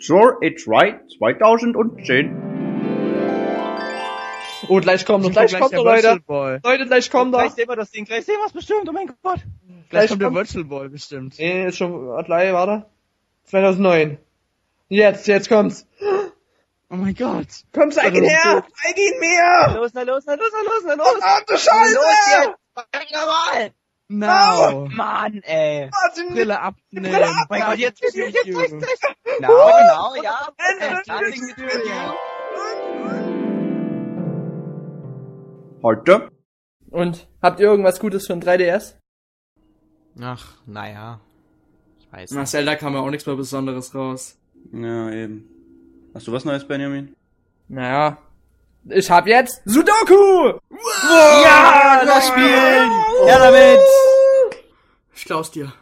Sure, it's right. 2010. Oh, gleich kommt er, gleich kommt er, Leute. Leute, gleich kommt er. Gleich sehen wir das Ding, gleich sehen wir es bestimmt, oh mein Gott. Gleich Gleich kommt der kommt- Virtual Boy bestimmt. Nee, ist schon, gleich, warte. 2009. Jetzt, jetzt kommt's. Oh mein Gott. Komm, zeig ihn her! Zeig ihn mir! Los, na los, na los, na los, na los. Verdammte Los Scheiße! jetzt. Verdammt normal. No. Mann, ey. Martin, Brille abnehmen. Brille ab- Oh mein Gott, jetzt, jetzt, jetzt, jetzt, Junge. jetzt, jetzt. Genau, genau, ja. Heute? Und, habt ihr irgendwas Gutes für ein 3DS? Ach, naja. Ich weiß Nach nicht. Zelda kam ja auch nichts mehr Besonderes raus. Ja, eben. Hast du was Neues, Benjamin? Naja. Ich hab jetzt Sudoku! Ja, das spielen! Ja, damit! Ich klaus dir.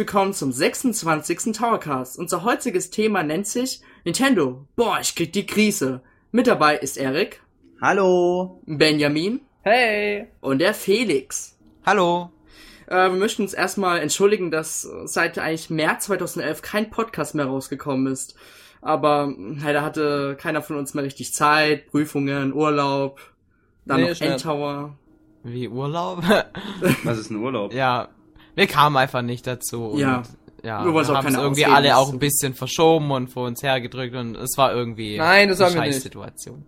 Willkommen zum 26. Towercast. Unser heutiges Thema nennt sich Nintendo. Boah, ich krieg die Krise. Mit dabei ist Erik, Hallo! Benjamin Hey! und der Felix. Hallo! Äh, wir möchten uns erstmal entschuldigen, dass seit eigentlich März 2011 kein Podcast mehr rausgekommen ist. Aber mh, leider hatte keiner von uns mehr richtig Zeit, Prüfungen, Urlaub, dann Nee, noch. Endtower. Wie Urlaub? Was ist ein Urlaub? ja, wir kamen einfach nicht dazu. Und, Ja. Ja, Wir haben es irgendwie Ausreden, alle auch ein bisschen verschoben und vor uns hergedrückt und es war irgendwie Nein, das eine. Scheißsituation.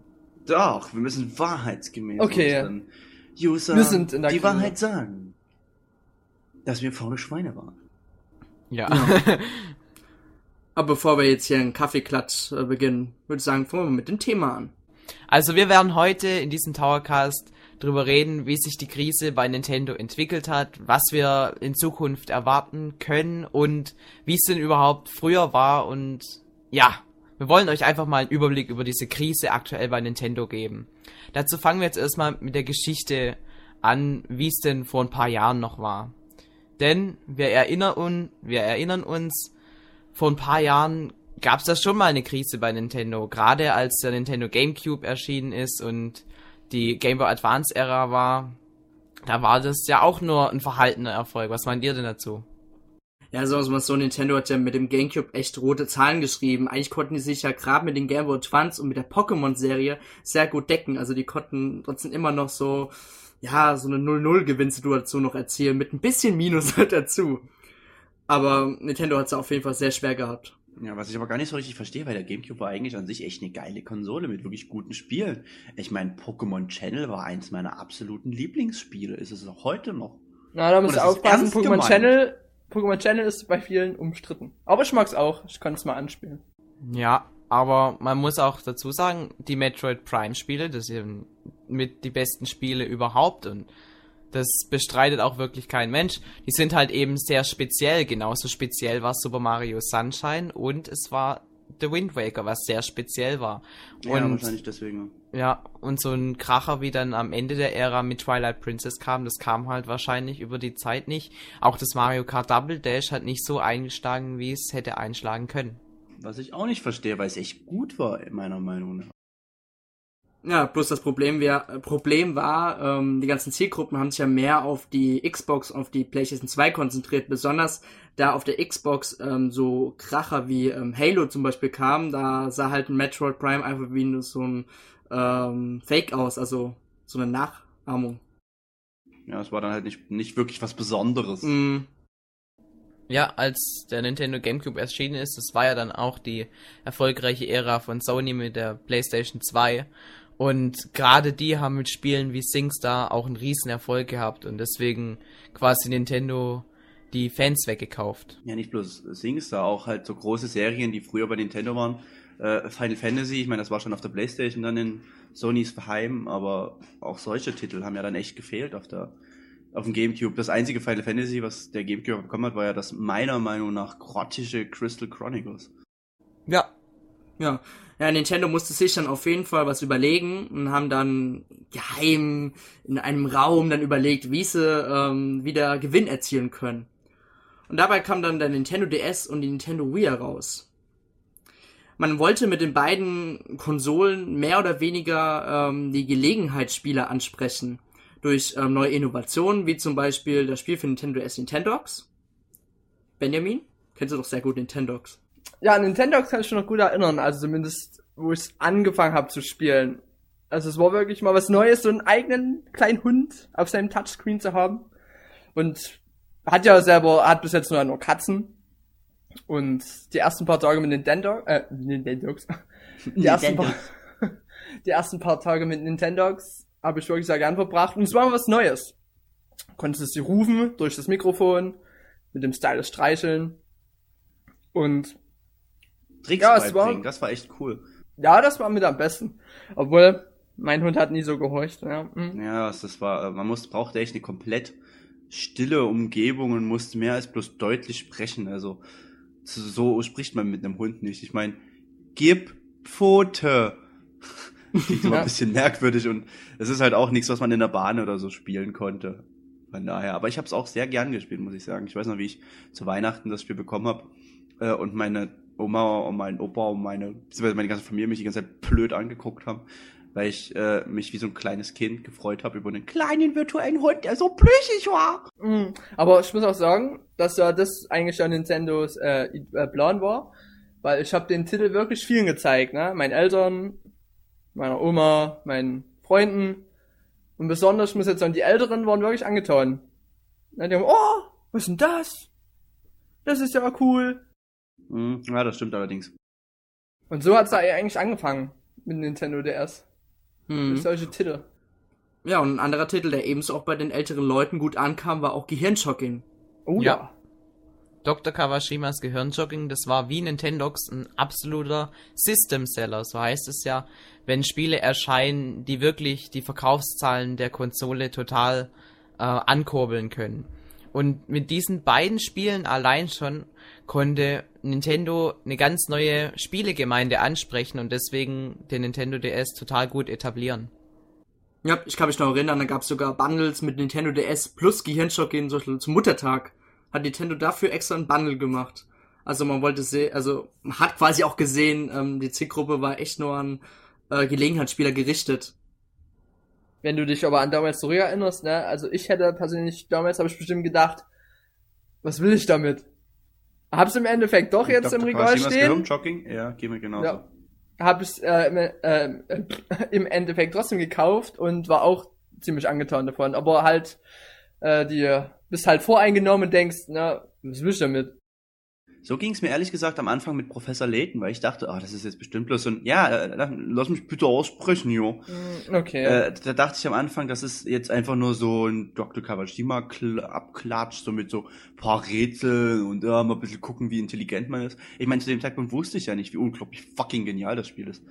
Doch, wir müssen wahrheitsgemäß Okay. User Wir sind in der die Krise. Wahrheit sagen. Dass wir faule Schweine waren. Ja. Aber bevor wir jetzt hier einen Kaffeeklatsch äh, beginnen, würde ich sagen, fangen wir mit dem Thema an. Also wir werden heute in diesem Towercast drüber reden, wie sich die Krise bei Nintendo entwickelt hat, was wir in Zukunft erwarten können und wie es denn überhaupt früher war und ja, wir wollen euch einfach mal einen Überblick über diese Krise aktuell bei Nintendo geben. Dazu fangen wir jetzt erstmal mit der Geschichte an, wie es denn vor ein paar Jahren noch war. Denn wir erinnern, un wir erinnern uns, vor ein paar Jahren gab es da schon mal eine Krise bei Nintendo, gerade als der Nintendo GameCube erschienen ist und die Game Boy Advance Ära war. Da war das ja auch nur ein verhaltener Erfolg. Was meint ihr denn dazu? Ja, sagen wir mal so, Nintendo hat ja mit dem Gamecube echt rote Zahlen geschrieben. Eigentlich konnten die sich ja gerade mit den Game Boy Advance und mit der Pokémon-Serie sehr gut decken. Also die konnten trotzdem immer noch so, ja, so eine 0-0-Gewinnsituation noch erzielen, mit ein bisschen Minus halt dazu. Aber Nintendo hat es auf jeden Fall sehr schwer gehabt. Ja, was ich aber gar nicht so richtig verstehe, weil der Gamecube war eigentlich an sich echt eine geile Konsole mit wirklich guten Spielen. Ich meine, Pokémon Channel war eins meiner absoluten Lieblingsspiele. Ist es auch heute noch. Na, da das ist aufpassen, Pokémon. Channel, Pokémon Channel ist bei vielen umstritten. Aber ich mag's auch, ich kann es mal anspielen. Ja, aber man muss auch dazu sagen, die Metroid Prime Spiele, das sind mit die besten Spiele überhaupt und das bestreitet auch wirklich kein Mensch. Die sind halt eben sehr speziell, genauso speziell war Super Mario Sunshine und es war The Wind Waker, was sehr speziell war. ja, Und wahrscheinlich deswegen. Ja, und so ein Kracher, wie dann am Ende der Ära mit Twilight Princess kam, das kam halt wahrscheinlich über die Zeit nicht. Auch das Mario Kart Double Dash hat nicht so eingeschlagen, wie es hätte einschlagen können. Was ich auch nicht verstehe, weil es echt gut war, meiner Meinung nach. Ja, bloß das Problem, wär, Problem war, ähm, die ganzen Zielgruppen haben sich ja mehr auf die Xbox, auf die PlayStation 2 konzentriert, besonders da auf der Xbox ähm, so Kracher wie ähm, Halo zum Beispiel kam, da sah halt ein Metroid Prime einfach wie nur so ein ähm, Fake aus, also so eine Nachahmung. Ja, es war dann halt nicht, nicht wirklich was Besonderes. Mm, Ja, als der Nintendo GameCube erschienen ist, das war ja dann auch die erfolgreiche Ära von Sony mit der PlayStation 2. Und gerade die haben mit Spielen wie SingStar auch einen riesen Erfolg gehabt und deswegen quasi Nintendo die Fans weggekauft. Ja, nicht bloß SingStar, auch halt so große Serien, die früher bei Nintendo waren. Äh, Final Fantasy, ich meine, das war schon auf der Playstation dann in Sonys Heim, aber auch solche Titel haben ja dann echt gefehlt auf der auf dem Gamecube. Das einzige Final Fantasy, was der Gamecube bekommen hat, war ja das meiner Meinung nach grottische Crystal Chronicles. Ja, Ja. Ja, Nintendo musste sich dann auf jeden Fall was überlegen und haben dann geheim in einem Raum dann überlegt, wie sie ähm, wieder Gewinn erzielen können. Und dabei kam dann der Nintendo DS und die Nintendo Wii heraus. Man wollte mit den beiden Konsolen mehr oder weniger ähm, die Gelegenheitsspieler ansprechen. Durch ähm, neue Innovationen, wie zum Beispiel das Spiel für Nintendo DS Nintendox. Benjamin? Kennst du doch sehr gut Nintendox. Ja, Nintendo kann ich schon noch gut erinnern, also zumindest, wo ich angefangen habe zu spielen. Also es war wirklich mal was Neues, so einen eigenen kleinen Hund auf seinem Touchscreen zu haben. Und hat ja selber, hat bis jetzt nur nur Katzen. Und die ersten paar Tage mit Nintendo, äh, Nintendogs, die ersten paar, die ersten paar Tage mit Nintendogs habe ich wirklich sehr gern verbracht. Und es war mal was Neues. Konntest du sie rufen durch das Mikrofon, mit dem Stylus streicheln. Und Tricks Ja, beibringen, war- das war echt cool. ja, das war mit am besten. Obwohl, mein Hund hat nie so gehorcht. Ja, hm. Ja, das war, äh, man muss, brauchte echt eine komplett stille Umgebung und musste mehr als bloß deutlich sprechen. Also so, so spricht man mit einem Hund nicht. Ich meine, gib Pfote. Klingt immer Ja. ein bisschen merkwürdig und es ist halt auch nichts, was man in der Bahn oder so spielen konnte. Von daher. Aber ich habe es auch sehr gern gespielt, muss ich sagen. Ich weiß noch, wie ich zu Weihnachten das Spiel bekommen habe äh, und meine Oma und mein Opa und meine, beziehungsweise meine ganze Familie mich die ganze Zeit blöd angeguckt haben, weil ich äh, mich wie so ein kleines Kind gefreut habe über einen kleinen virtuellen Hund, der so plüschig war. Hm. Aber ich muss auch sagen, dass ja das eigentlich ja Nintendos äh, äh, Plan war. Weil ich habe den Titel wirklich vielen gezeigt, ne? Meinen Eltern, meiner Oma, meinen Freunden. Und besonders, ich muss jetzt sagen, die Älteren waren wirklich angetan. Ne, Die haben, oh, was ist denn das? Das ist ja cool. Mhm, ja, das stimmt allerdings. Und so hat's da eigentlich angefangen mit Nintendo DS. Hm. Durch solche Titel. Ja, und ein anderer Titel, der ebenso auch bei den älteren Leuten gut ankam, war auch Gehirnshocking. Oh Ja. ja. Dr. Kawashimas Gehirnjogging, das war wie Nintendox ein absoluter System-Seller. So heißt es ja, wenn Spiele erscheinen, die wirklich die Verkaufszahlen der Konsole total äh, ankurbeln können. Und mit diesen beiden Spielen allein schon konnte Nintendo eine ganz neue Spielegemeinde ansprechen und deswegen den Nintendo DS total gut etablieren. Ja, ich kann mich noch erinnern, da gab es sogar Bundles mit Nintendo DS plus Gehirnshocking zum Beispiel zum Muttertag. Hat Nintendo dafür extra ein Bundle gemacht. Also man wollte sehen, also man hat quasi auch gesehen, ähm, die Zielgruppe war echt nur an äh, Gelegenheitsspieler gerichtet. Wenn du dich aber an damals zurückerinnerst, ne, also ich hätte persönlich, damals habe ich bestimmt gedacht, was will ich damit? Hab's im Endeffekt doch jetzt Dr. im Regal stehen. Gehirnjogging? Ja, gehen wir genauso. Ja. Hab es äh, im, äh, im Endeffekt trotzdem gekauft und war auch ziemlich angetan davon. Aber halt, äh, die bist halt voreingenommen und denkst, na, was will ich damit? So ging es mir ehrlich gesagt am Anfang mit Professor Layton, weil ich dachte, ah, das ist jetzt bestimmt bloß so ein, ja, äh, lass mich bitte aussprechen, jo. Hm, Okay. Äh, da dachte ich am Anfang, das ist jetzt einfach nur so ein Dr. Kawashima kl- abklatscht, so mit so paar Rätseln und ja, mal ein bisschen gucken, wie intelligent man ist. Ich meine, zu dem Zeitpunkt wusste ich ja nicht, wie unglaublich fucking genial das Spiel ist.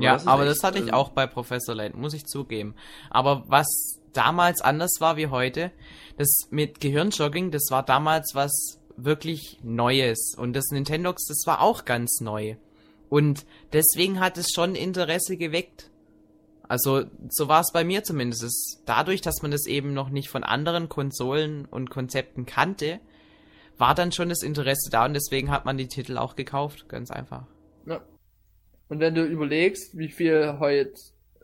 ja, ist aber echt, das hatte ich äh, auch bei Professor Layton, muss ich zugeben. Aber was damals anders war wie heute, das mit Gehirnjogging, das war damals was wirklich Neues. Und das Nintendox, das war auch ganz neu. Und deswegen hat es schon Interesse geweckt. Also, so war es bei mir zumindest. Es, dadurch, dass man das eben noch nicht von anderen Konsolen und Konzepten kannte, war dann schon das Interesse da und deswegen hat man die Titel auch gekauft. Ganz einfach. Ja. Und wenn du überlegst, wie viel heute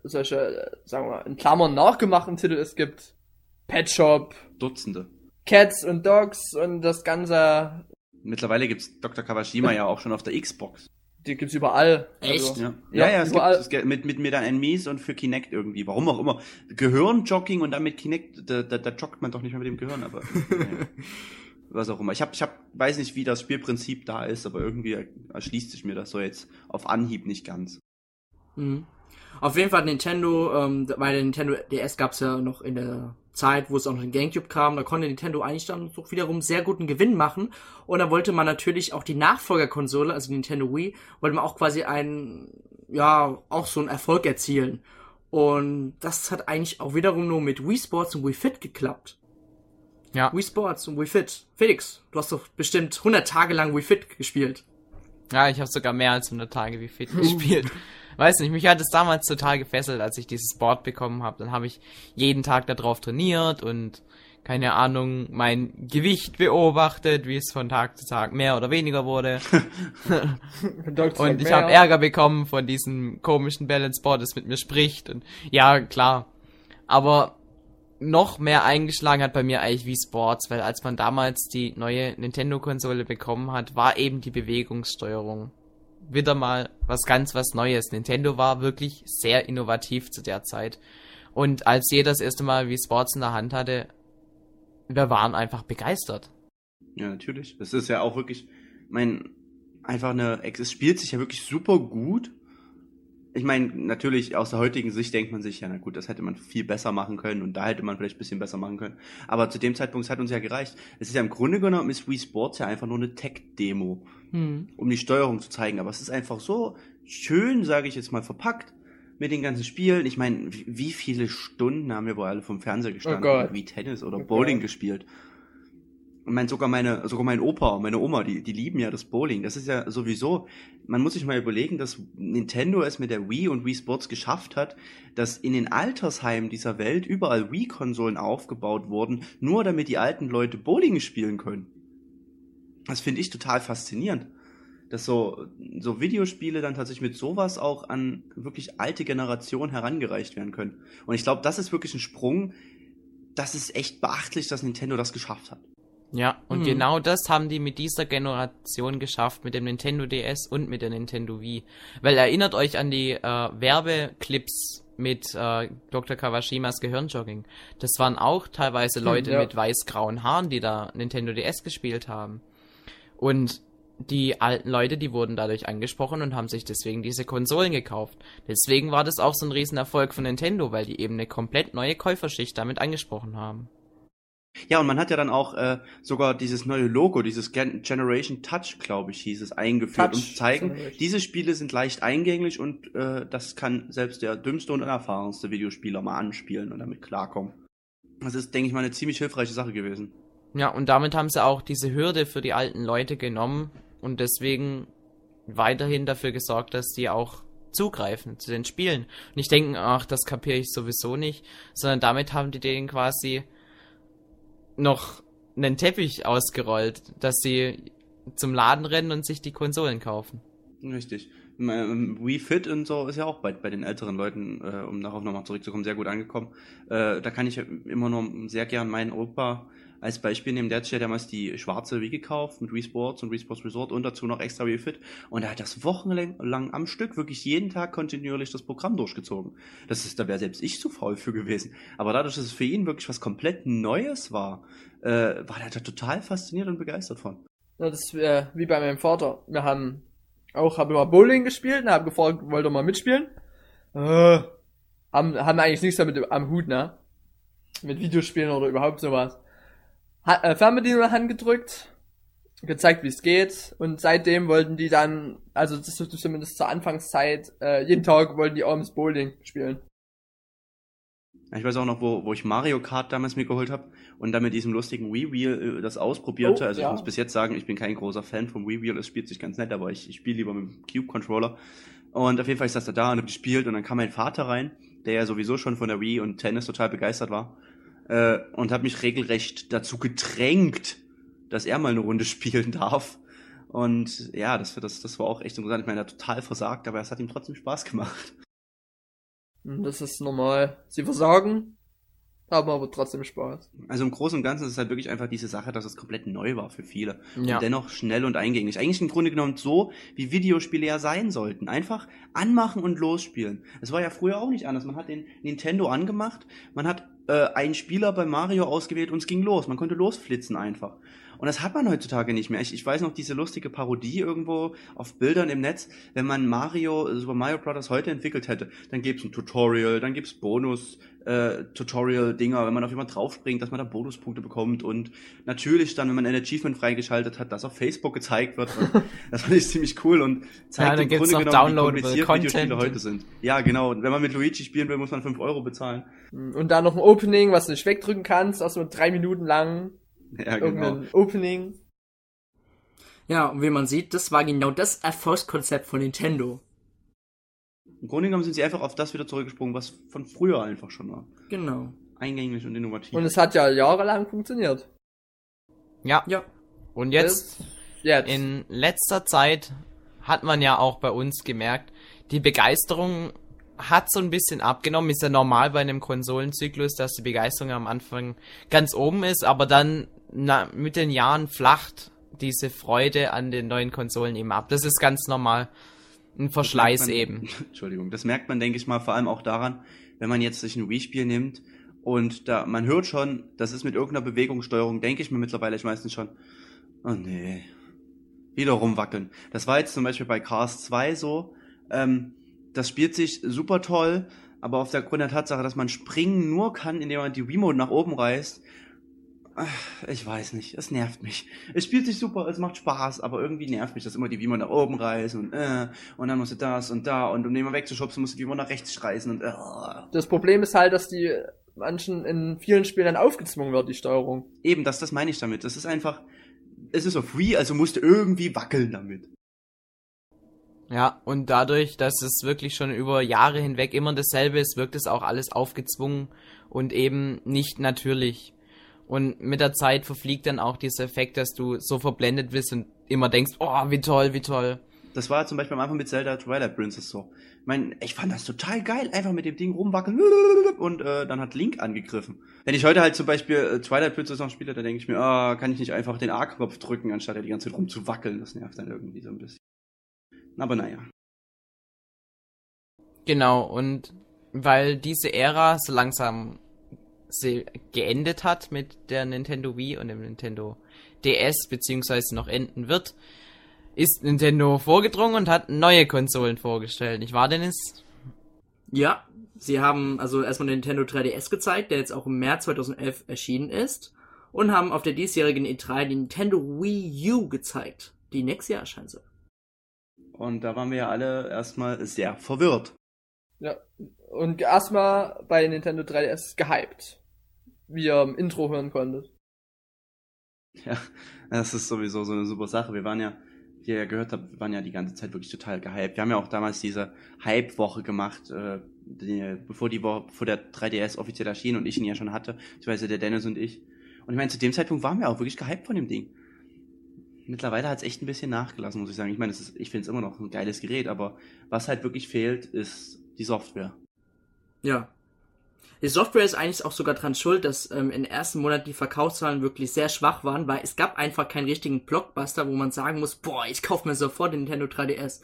solche, sagen wir mal, in Klammern nachgemachten Titel es gibt, Pet Shop, Dutzende. Cats und Dogs und das Ganze, Mittlerweile gibt's Dr. Kawashima ja auch schon auf der Xbox. die gibt's überall. Echt? Also, Ja, Ja, ja, ja, es gibt, überall. es gibt mit, mit mir dann ein Mies und für Kinect irgendwie. Warum auch immer. Gehirnjogging und dann mit Kinect, da, da, da joggt man doch nicht mehr mit dem Gehirn, aber ja. was auch immer. Ich hab, ich hab, weiß nicht, wie das Spielprinzip da ist, aber irgendwie erschließt sich mir das so jetzt auf Anhieb nicht ganz. Mhm. Auf jeden Fall Nintendo, ähm, bei der Nintendo DS gab's ja noch in der Zeit, wo es auch noch den Gamecube kam, da konnte Nintendo eigentlich dann doch wiederum sehr guten Gewinn machen. Und da wollte man natürlich auch die Nachfolgerkonsole, also die Nintendo Wii, wollte man auch quasi einen, ja, auch so einen Erfolg erzielen. Und das hat eigentlich auch wiederum nur mit Wii Sports und Wii Fit geklappt. Ja. Wii Sports und Wii Fit. Felix, du hast doch bestimmt 100 Tage lang Wii Fit gespielt. Ja, ich habe sogar mehr als 100 Tage wie fit gespielt. Weiß nicht, mich hat es damals total gefesselt, als ich dieses Board bekommen habe. Dann habe ich jeden Tag darauf trainiert und keine Ahnung, mein Gewicht beobachtet, wie es von Tag zu Tag mehr oder weniger wurde. und ich habe Ärger bekommen von diesem komischen Balance Board, das mit mir spricht. Und ja, klar. Aber noch mehr eingeschlagen hat bei mir eigentlich wie Sports, weil als man damals die neue Nintendo-Konsole bekommen hat, war eben die Bewegungssteuerung wieder mal was ganz was Neues. Nintendo war wirklich sehr innovativ zu der Zeit. Und als jeder das erste Mal wie Sports in der Hand hatte, wir waren einfach begeistert. Ja, natürlich. Das ist ja auch wirklich, mein, einfach eine, es spielt sich ja wirklich super gut. Ich meine, natürlich aus der heutigen Sicht denkt man sich, ja, na gut, das hätte man viel besser machen können und da hätte man vielleicht ein bisschen besser machen können. Aber zu dem Zeitpunkt hat uns ja gereicht. Es ist ja im Grunde genommen ist Wii Sports ja einfach nur eine Tech-Demo, hm. um die Steuerung zu zeigen. Aber es ist einfach so schön, sage ich jetzt mal, verpackt mit den ganzen Spielen. Ich meine, wie viele Stunden haben wir wohl alle vom Fernseher gestanden Oh und wie Tennis oder Bowling Gott. gespielt? Ich meine, sogar meine, sogar mein Opa und meine Oma, die, die lieben ja das Bowling. Das ist ja sowieso, man muss sich mal überlegen, dass Nintendo es mit der Wii und Wii Sports geschafft hat, dass in den Altersheimen dieser Welt überall Wii-Konsolen aufgebaut wurden, nur damit die alten Leute Bowling spielen können. Das finde ich total faszinierend. Dass so, so Videospiele dann tatsächlich mit sowas auch an wirklich alte Generationen herangereicht werden können. Und ich glaube, das ist wirklich ein Sprung. Das ist echt beachtlich, dass Nintendo das geschafft hat. Ja, und Mhm. genau das haben die mit dieser Generation geschafft, mit dem Nintendo DS und mit der Nintendo Wii. Weil erinnert euch an die äh, Werbeclips mit äh, Dr. Kawashimas Gehirnjogging. Das waren auch teilweise Leute ja. mit weiß-grauen Haaren, die da Nintendo DS gespielt haben. Und die alten Leute, die wurden dadurch angesprochen und haben sich deswegen diese Konsolen gekauft. Deswegen war das auch so ein Riesenerfolg von Nintendo, weil die eben eine komplett neue Käuferschicht damit angesprochen haben. Ja, und man hat ja dann auch äh, sogar dieses neue Logo, dieses Gen Generation Touch, glaube ich, hieß es, eingeführt, Touch um zu zeigen, diese Spiele sind leicht eingänglich und äh, das kann selbst der dümmste und unerfahrenste Videospieler mal anspielen und damit klarkommen. Das ist, denke ich mal, eine ziemlich hilfreiche Sache gewesen. Ja, und damit haben sie auch diese Hürde für die alten Leute genommen und deswegen weiterhin dafür gesorgt, dass die auch zugreifen zu den Spielen. Und nicht denken, ach, das kapiere ich sowieso nicht, sondern damit haben die denen quasi noch einen Teppich ausgerollt, dass sie zum Laden rennen und sich die Konsolen kaufen. Richtig. Ähm, Wii Fit und so ist ja auch bei, bei den älteren Leuten, äh, um darauf nochmal zurückzukommen, sehr gut angekommen. Äh, da kann ich immer noch sehr gern meinen Opa als Beispiel nehmen. Der hat ja damals die schwarze Wii gekauft mit Wii Sports und Wii Sports Resort und dazu noch extra Wii Fit. Und er hat das wochenlang lang am Stück wirklich jeden Tag kontinuierlich das Programm durchgezogen. Das ist, da wäre selbst ich zu faul für gewesen. Aber dadurch, dass es für ihn wirklich was komplett Neues war, äh, war er da total fasziniert und begeistert von. Ja, das ist äh, wie bei meinem Vater. Wir haben auch, haben immer Bowling gespielt und haben gefragt, wollt ihr mal mitspielen? Äh, haben, haben eigentlich nichts damit am Hut, ne? Mit Videospielen oder überhaupt sowas. Hat, äh, Fernbedienung in Hand gedrückt, gezeigt, wie es geht und seitdem wollten die dann, also das ist zumindest zur Anfangszeit, äh, jeden Tag wollten die abends Bowling spielen. Ich weiß auch noch, wo, wo ich Mario Kart damals mir geholt habe und dann mit diesem lustigen Wii Wheel äh, das ausprobierte. Oh, also ich ja. muss bis jetzt sagen, ich bin kein großer Fan vom Wii Wheel. Es spielt sich ganz nett, aber ich, ich spiele lieber mit dem Cube Controller. Und auf jeden Fall ist das da da und hab gespielt und dann kam mein Vater rein, der ja sowieso schon von der Wii und Tennis total begeistert war äh, und hat mich regelrecht dazu gedrängt, dass er mal eine Runde spielen darf. Und ja, das, das, das war auch echt interessant. Ich meine, er hat total versagt, aber es hat ihm trotzdem Spaß gemacht. Und das ist normal. Sie versagen, haben aber trotzdem Spaß. Also im Großen und Ganzen ist es halt wirklich einfach diese Sache, dass es komplett neu war für viele. Ja. Und dennoch schnell und eingängig. Eigentlich im Grunde genommen so, wie Videospiele ja sein sollten. Einfach anmachen und losspielen. Es war ja früher auch nicht anders. Man hat den Nintendo angemacht, man hat äh, einen Spieler bei Mario ausgewählt und es ging los. Man konnte losflitzen einfach. Und das hat man heutzutage nicht mehr. Ich, ich weiß noch diese lustige Parodie irgendwo auf Bildern im Netz. Wenn man Mario, äh, Super Mario Bros. heute entwickelt hätte, dann gäbe es ein Tutorial, dann gibt's Bonus, äh, Tutorial-Dinger, wenn man auf jemand draufspringt, dass man da Bonuspunkte bekommt und natürlich dann, wenn man ein Achievement freigeschaltet hat, das auf Facebook gezeigt wird. Das fand ich ziemlich cool und Ja, zeigt dann im Grunde genommen, wie kompliziert Content. Videospiele heute sind. Ja, genau. Und wenn man mit Luigi spielen will, muss man 5 Euro bezahlen. Und dann noch ein Opening, was du nicht wegdrücken kannst, also drei Minuten lang Ja, genau. irgendein Opening. Ja, und wie man sieht, das war genau das Erfolgskonzept von Nintendo. Im Grunde genommen sind sie einfach auf das wieder zurückgesprungen, was von früher einfach schon war. Genau. Eingängig und innovativ. Und es hat ja jahrelang funktioniert. Ja. Ja. Und jetzt, Jetzt. in letzter Zeit, hat man ja auch bei uns gemerkt, die Begeisterung hat so ein bisschen abgenommen. Ist ja normal bei einem Konsolenzyklus, dass die Begeisterung am Anfang ganz oben ist, aber dann na, mit den Jahren flacht diese Freude an den neuen Konsolen eben ab. Das ist ganz normal. Ein Verschleiß man- eben. Entschuldigung, das merkt man, denke ich mal, vor allem auch daran, wenn man jetzt sich ein Wii-Spiel nimmt und da, man hört schon, das ist mit irgendeiner Bewegungssteuerung, denke ich mir mittlerweile meistens schon, oh nee, wieder rumwackeln. Das war jetzt zum Beispiel bei Cars 2 so, ähm, das spielt sich super toll, aber auf der Grund der Tatsache, dass man springen nur kann, indem man die Remote nach oben reißt, ich weiß nicht, es nervt mich. Es spielt sich super, es macht Spaß, aber irgendwie nervt mich, dass immer die Remote nach oben reißen und äh, und dann musst du das und da und um den mal wegzuschubsen, musst du die Remote nach rechts reißen und äh. Das Problem ist halt, dass die manchen in vielen Spielen dann aufgezwungen wird, die Steuerung. Eben, das, das meine ich damit. Das ist einfach, es ist auf free, also musst du irgendwie wackeln damit. Ja, und dadurch, dass es wirklich schon über Jahre hinweg immer dasselbe ist, wirkt es auch alles aufgezwungen und eben nicht natürlich. Und mit der Zeit verfliegt dann auch dieser Effekt, dass du so verblendet bist und immer denkst, oh, wie toll, wie toll. Das war zum Beispiel am Anfang mit Zelda Twilight Princess so. Ich meine, ich fand das total geil, einfach mit dem Ding rumwackeln und äh, dann hat Link angegriffen. Wenn ich heute halt zum Beispiel äh, Twilight Princess noch spiele, dann denke ich mir, ah, kann ich nicht einfach den A-Knopf drücken, anstatt ja die ganze Zeit rumzuwackeln. Das nervt dann irgendwie so ein bisschen. Aber naja. Genau, und weil diese Ära so langsam geendet hat mit der Nintendo Wii und dem Nintendo DS, beziehungsweise noch enden wird, ist Nintendo vorgedrungen und hat neue Konsolen vorgestellt. Nicht wahr, Dennis? Ja, sie haben also erstmal den Nintendo 3DS gezeigt, der jetzt auch im März 2011 erschienen ist. Und haben auf der diesjährigen E3 die Nintendo Wii U gezeigt, die nächstes Jahr erscheinen soll. Und da waren wir ja alle erstmal sehr verwirrt. Ja. Und erstmal bei Nintendo 3DS gehypt. Wie ihr im Intro hören konntet. Ja, das ist sowieso so eine super Sache. Wir waren ja, wie ihr ja gehört habt, wir waren ja die ganze Zeit wirklich total gehypt. Wir haben ja auch damals diese Hype-Woche gemacht, äh, die, bevor die Woche, bevor der 3DS offiziell erschien und ich ihn ja schon hatte, beziehungsweise der Dennis und ich. Und ich meine, zu dem Zeitpunkt waren wir auch wirklich gehypt von dem Ding. Mittlerweile hat es echt ein bisschen nachgelassen, muss ich sagen. Ich meine, ist, ich finde es immer noch ein geiles Gerät, aber was halt wirklich fehlt, ist die Software. Ja. Die Software ist eigentlich auch sogar dran schuld, dass ähm, den ersten Monaten die Verkaufszahlen wirklich sehr schwach waren, weil es gab einfach keinen richtigen Blockbuster, wo man sagen muss, boah, ich kaufe mir sofort den Nintendo 3DS.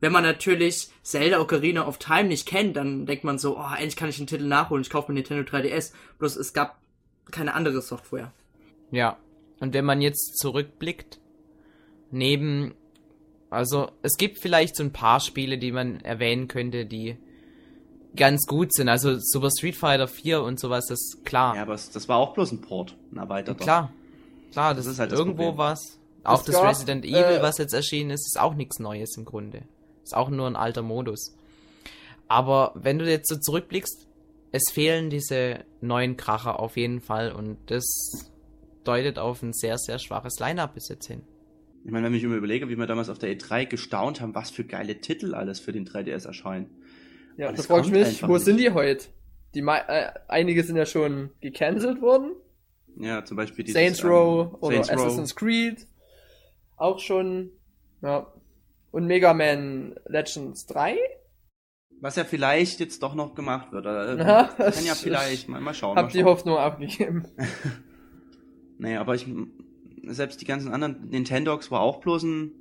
Wenn man natürlich Zelda Ocarina of Time nicht kennt, dann denkt man so, oh, endlich kann ich den Titel nachholen, ich kaufe mir Nintendo 3DS. Bloß es gab keine andere Software. Ja. Und wenn man jetzt zurückblickt, neben, also es gibt vielleicht so ein paar Spiele, die man erwähnen könnte, die ganz gut sind. Also Super Street Fighter 4 und sowas, das ist klar. Ja, aber es, das war auch bloß ein Port, ein erweiterter. klar. Klar, das, Das ist halt irgendwo was. Auch Es das gab, Resident Evil, äh, was jetzt erschienen ist, ist auch nichts Neues im Grunde. Ist auch nur ein alter Modus. Aber wenn du jetzt so zurückblickst, es fehlen diese neuen Kracher auf jeden Fall und das deutet auf ein sehr, sehr schwaches Line-Up bis jetzt hin. Ich meine, wenn ich mir überlege, wie wir damals auf der E3 gestaunt haben, was für geile Titel alles für den 3DS erscheinen. Ja, Und da es frage ich mich, wo nicht. sind die heute? Die äh, einige sind ja schon gecancelt worden. Ja, zum Beispiel dieses, Saints ähm, Row oder Saints Row. Assassin's Creed. Auch schon. Ja. Und Mega Man Legends 3? Was ja vielleicht jetzt doch noch gemacht wird. Äh, Ja, kann ja ich- vielleicht, mal, mal schauen. Hab mal die schauen. Hoffnung abgegeben. Naja, aber ich, selbst die ganzen anderen Nintendogs war auch bloß ein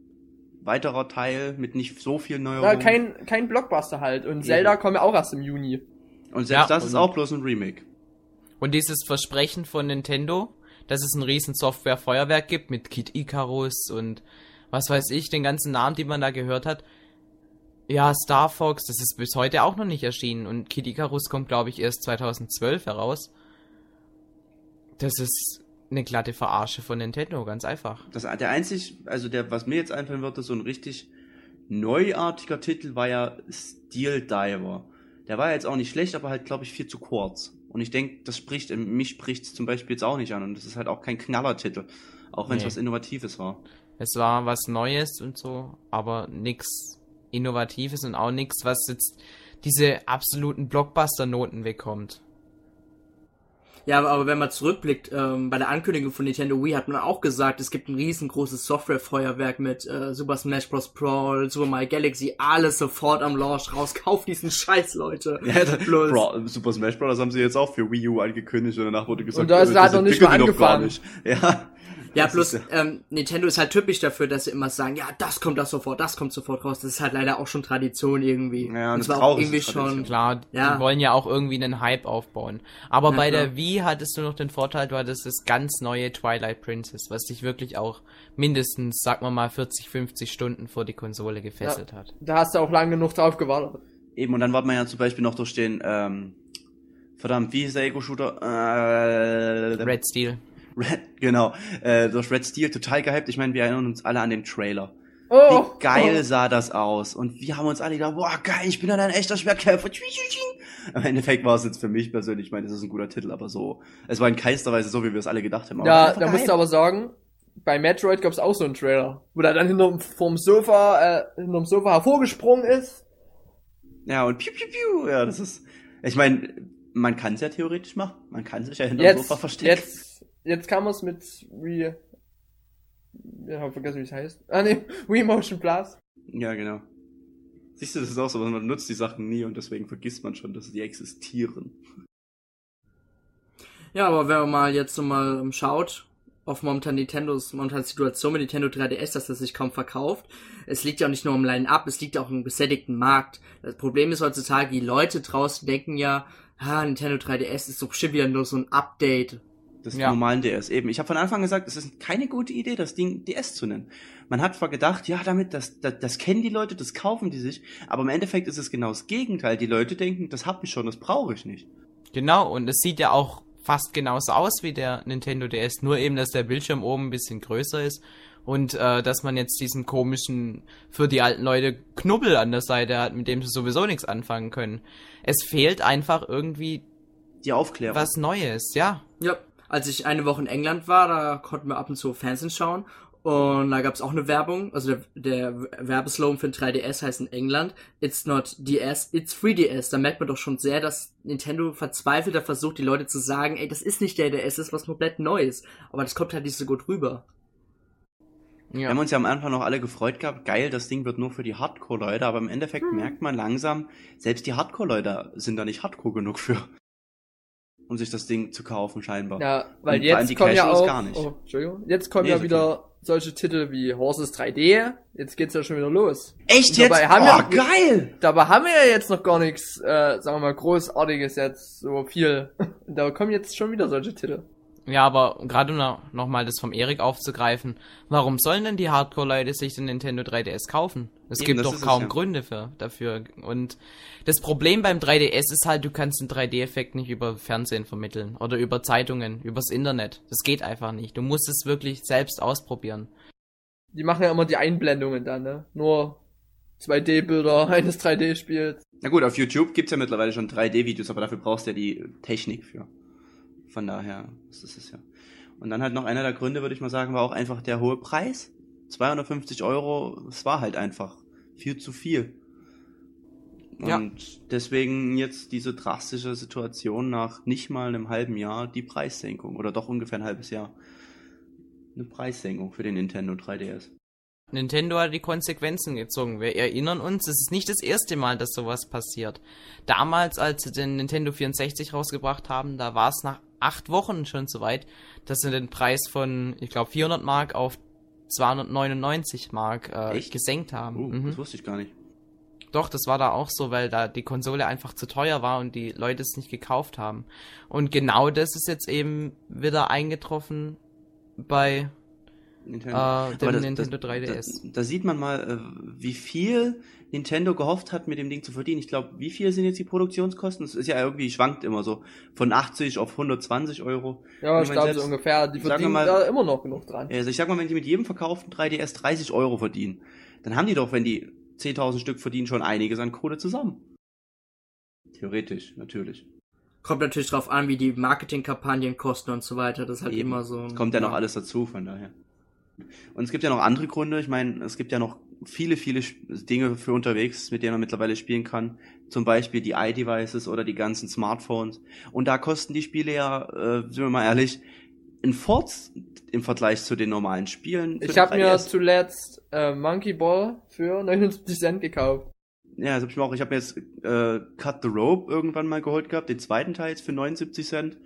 weiterer Teil mit nicht so viel Neuerungen. Ja, kein, kein Blockbuster halt. Und Zelda kommen ja auch erst im Juni. Und selbst Ja, das ist auch bloß ein Remake. Und dieses Versprechen von Nintendo, dass es ein riesen Software-Feuerwerk gibt mit Kid Icarus und was weiß ich, den ganzen Namen, die man da gehört hat. Ja, Star Fox, das ist bis heute auch noch nicht erschienen und Kid Icarus kommt, glaube ich, erst 2012 heraus. Das ist eine glatte Verarsche von Nintendo, ganz einfach. Das, der einzig, also der, was mir jetzt einfallen würde, so ein richtig neuartiger Titel war ja Steel Diver. Der war jetzt auch nicht schlecht, aber halt, glaube ich, viel zu kurz. Und ich denke, das spricht, mich spricht zum Beispiel jetzt auch nicht an. Und das ist halt auch kein Knallertitel. Auch wenn es Nee. was Innovatives war. Es war was Neues und so, aber nix Innovatives und auch nix, was jetzt diese absoluten Blockbuster-Noten bekommt. Ja, aber, wenn man zurückblickt, ähm, bei der Ankündigung von Nintendo Wii hat man auch gesagt, es gibt ein riesengroßes Softwarefeuerwerk mit äh, Super Smash Bros. Brawl, Super Mario Galaxy, alles sofort am Launch raus. Kauft diesen Scheiß, Leute. Ja, da, Bloß- Bro, Super Smash Bros. haben sie jetzt auch für Wii U angekündigt und danach wurde gesagt, Und da ist äh, es halt das noch nicht mal angefangen. nicht. Ja. Ja, Das bloß ist ähm, Nintendo ist halt typisch dafür, dass sie immer sagen, ja, das kommt das sofort, das kommt sofort raus. Das ist halt leider auch schon Tradition irgendwie. Ja, und eine zwar auch traurige irgendwie Tradition. schon. Klar, Ja. die wollen ja auch irgendwie einen Hype aufbauen. Aber Ja, bei klar. der Wii hattest du noch den Vorteil, du hattest das ganz neue Twilight Princess, was dich wirklich auch mindestens, sag mal mal, 40, 50 Stunden vor die Konsole gefesselt hat. Da hast du auch lang genug drauf gewartet. Eben, und dann wartet man ja zum Beispiel noch durch den, ähm, verdammt, wie ist der Ego-Shooter? Äh, Red Steel. Red, genau, äh, durch Red Steel total gehypt. Ich meine, wir erinnern uns alle an den Trailer. Oh, Wie geil sah das aus. Und wir haben uns alle gedacht, boah, geil, ich bin dann ein echter Schwertkämpfer. Im Endeffekt war es jetzt für mich persönlich, ich meine, das ist ein guter Titel, aber so, es war in keinster Weise so, wie wir es alle gedacht haben. Ja, da musst du aber sagen, bei Metroid gab's auch so einen Trailer, wo der dann hinterm vom Sofa, äh, hinterm Sofa hervorgesprungen ist. Ja, und piu, piu, piu. Ja, das ist, ich meine, man kann es ja theoretisch machen. Man kann sich ja hinter dem Jetzt, Sofa verstecken. jetzt, jetzt kann man's mit Wii, ja, hab vergessen, wie es heißt. Ah, nee, Wii Motion Plus. Ja, genau. Siehst du, das ist auch so, man nutzt die Sachen nie und deswegen vergisst man schon, dass die existieren. Ja, aber wenn man mal jetzt so mal ähm, schaut, auf momentan Nintendos momentan Situation mit Nintendo 3DS, dass das sich kaum verkauft. Es liegt ja auch nicht nur am Line-Up, es liegt auch im gesättigten Markt. Das Problem ist heutzutage, die Leute draußen denken ja, ah, Nintendo 3DS ist so bestimmt wieder nur so ein Update. Das Ja. normalen DS eben. Ich habe von Anfang gesagt, es ist keine gute Idee, das Ding DS zu nennen. Man hat zwar gedacht, ja, damit, das, das, das kennen die Leute, das kaufen die sich, aber im Endeffekt ist es genau das Gegenteil. Die Leute denken, das hab ich schon, das brauche ich nicht. Genau, und es sieht ja auch fast genauso aus wie der Nintendo DS, nur eben, dass der Bildschirm oben ein bisschen größer ist und äh, dass man jetzt diesen komischen, für die alten Leute, Knubbel an der Seite hat, mit dem sie sowieso nichts anfangen können. Es fehlt einfach irgendwie Die Aufklärung. was Neues, ja. Ja, als ich eine Woche in England war, da konnten wir ab und zu Fernsehen schauen. Und da gab's auch eine Werbung, also der, der Werbeslogan für den 3DS heißt in England, It's not DS, it's 3DS. Da merkt man doch schon sehr, dass Nintendo verzweifelter versucht, die Leute zu sagen, ey, das ist nicht der DS, das ist was komplett Neues. Aber das kommt halt nicht so gut rüber. Wir haben uns ja am Anfang noch alle gefreut gehabt, geil, das Ding wird nur für die Hardcore-Leute, aber im Endeffekt Hm. merkt man langsam, selbst die Hardcore-Leute sind da nicht Hardcore genug für, um sich das Ding zu kaufen, scheinbar. Ja, weil Und jetzt die kommen ja auch, gar nicht. Oh, Entschuldigung, jetzt kommen Nee, ja ist okay. wieder solche Titel wie Horses 3D. Jetzt geht's ja schon wieder los. Echt Und jetzt? dabei haben oh, wir- geil! Dabei haben wir ja jetzt noch gar nichts, äh, sagen wir mal, großartiges jetzt, so viel. Und da kommen jetzt schon wieder solche Titel. Ja, aber gerade noch, noch mal das vom Erik aufzugreifen, warum sollen denn die Hardcore-Leute sich den Nintendo 3DS kaufen? Es Eben, gibt doch ist es kaum ja. Gründe für, dafür. Und das Problem beim 3DS ist halt, du kannst den 3D-Effekt nicht über Fernsehen vermitteln oder über Zeitungen, übers Internet. Das geht einfach nicht. Du musst es wirklich selbst ausprobieren. Die machen ja immer die Einblendungen dann, ne? Nur 2D-Bilder eines 3D-Spiels. Na gut, auf YouTube gibt's ja mittlerweile schon 3D-Videos, aber dafür brauchst du ja die Technik für. Von daher, das ist es ja. Und dann halt noch einer der Gründe, würde ich mal sagen, war auch einfach der hohe Preis. 250 Euro, es war halt einfach viel zu viel. Und Ja. deswegen jetzt diese drastische Situation nach nicht mal einem halben Jahr die Preissenkung. Oder doch ungefähr ein halbes Jahr. Eine Preissenkung für den Nintendo 3DS. Nintendo hat die Konsequenzen gezogen. Wir erinnern uns, es ist nicht das erste Mal, dass sowas passiert. Damals, als sie den Nintendo 64 rausgebracht haben, da war es nach acht Wochen schon so weit, dass sie den Preis von, ich glaube, 400 Mark auf 299 Mark äh, Echt? gesenkt haben. Oh, Mhm. das wusste ich gar nicht. Doch, das war da auch so, weil da die Konsole einfach zu teuer war und die Leute es nicht gekauft haben. Und genau das ist jetzt eben wieder eingetroffen bei Nintendo. Aber dem das- Nintendo das, 3DS. Da, da sieht man mal, äh, wie viel Nintendo gehofft hat, mit dem Ding zu verdienen. Ich glaube, wie viel sind jetzt die Produktionskosten? Das ist ja irgendwie, schwankt immer so. Von 80 auf 120 Euro. Ja, ich glaube so ungefähr. Die verdienen mal- da immer noch genug dran. Also ich sag mal, wenn die mit jedem verkauften 3DS 30 Euro verdienen, dann haben die doch, wenn die 10.000 Stück verdienen, schon einiges an Kohle zusammen. Theoretisch, natürlich. Kommt natürlich drauf an, wie die Marketingkampagnen kosten und so weiter. Das ist halt Eben. immer so. Es kommt ja noch alles dazu, von daher. Und es gibt ja noch andere Gründe. Ich meine, es gibt ja noch viele, viele Dinge für unterwegs, mit denen man mittlerweile spielen kann. Zum Beispiel die iDevices oder die ganzen Smartphones. Und da kosten die Spiele ja, äh, sind wir mal ehrlich, ein Furz im Vergleich zu den normalen Spielen. Ich habe mir 3DS. zuletzt äh, Monkey Ball für 79 Cent gekauft. Ja, das hab ich mir auch. Ich habe mir jetzt äh, Cut the Rope irgendwann mal geholt gehabt, den zweiten Teil jetzt für 79 Cent.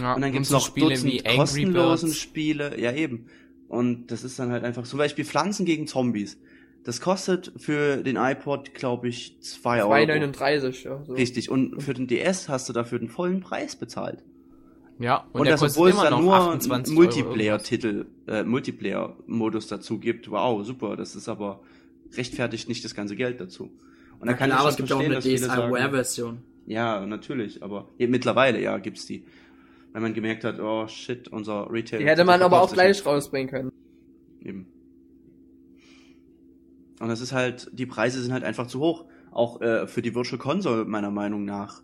Ja, Und dann gibt's noch Spiele Dutzend wie Angry kostenlosen Birds. Spiele. Ja, eben. Und das ist dann halt einfach zum Beispiel Pflanzen gegen Zombies. Das kostet für den iPod, glaube ich, 2 Euro. 2,39, ja. So. Richtig. Und für den DS hast du dafür den vollen Preis bezahlt. Ja, und, Und, der das, kostet obwohl es dann noch nur 28 Euro irgendwas. Multiplayer-Titel, äh, Multiplayer-Modus dazu gibt. Wow, super. Das ist aber rechtfertigt nicht das ganze Geld dazu. Und da kann klar, aber ich es schon gibt ja auch eine DSiWare-Version. Ja, natürlich, aber ja, mittlerweile, ja, gibt's die. Wenn man gemerkt hat, oh shit, unser Retail. Die hätte man aber auch gleich nicht. rausbringen können. Eben. Und das ist halt, die Preise sind halt einfach zu hoch. Auch äh, für die Virtual Console, meiner Meinung nach.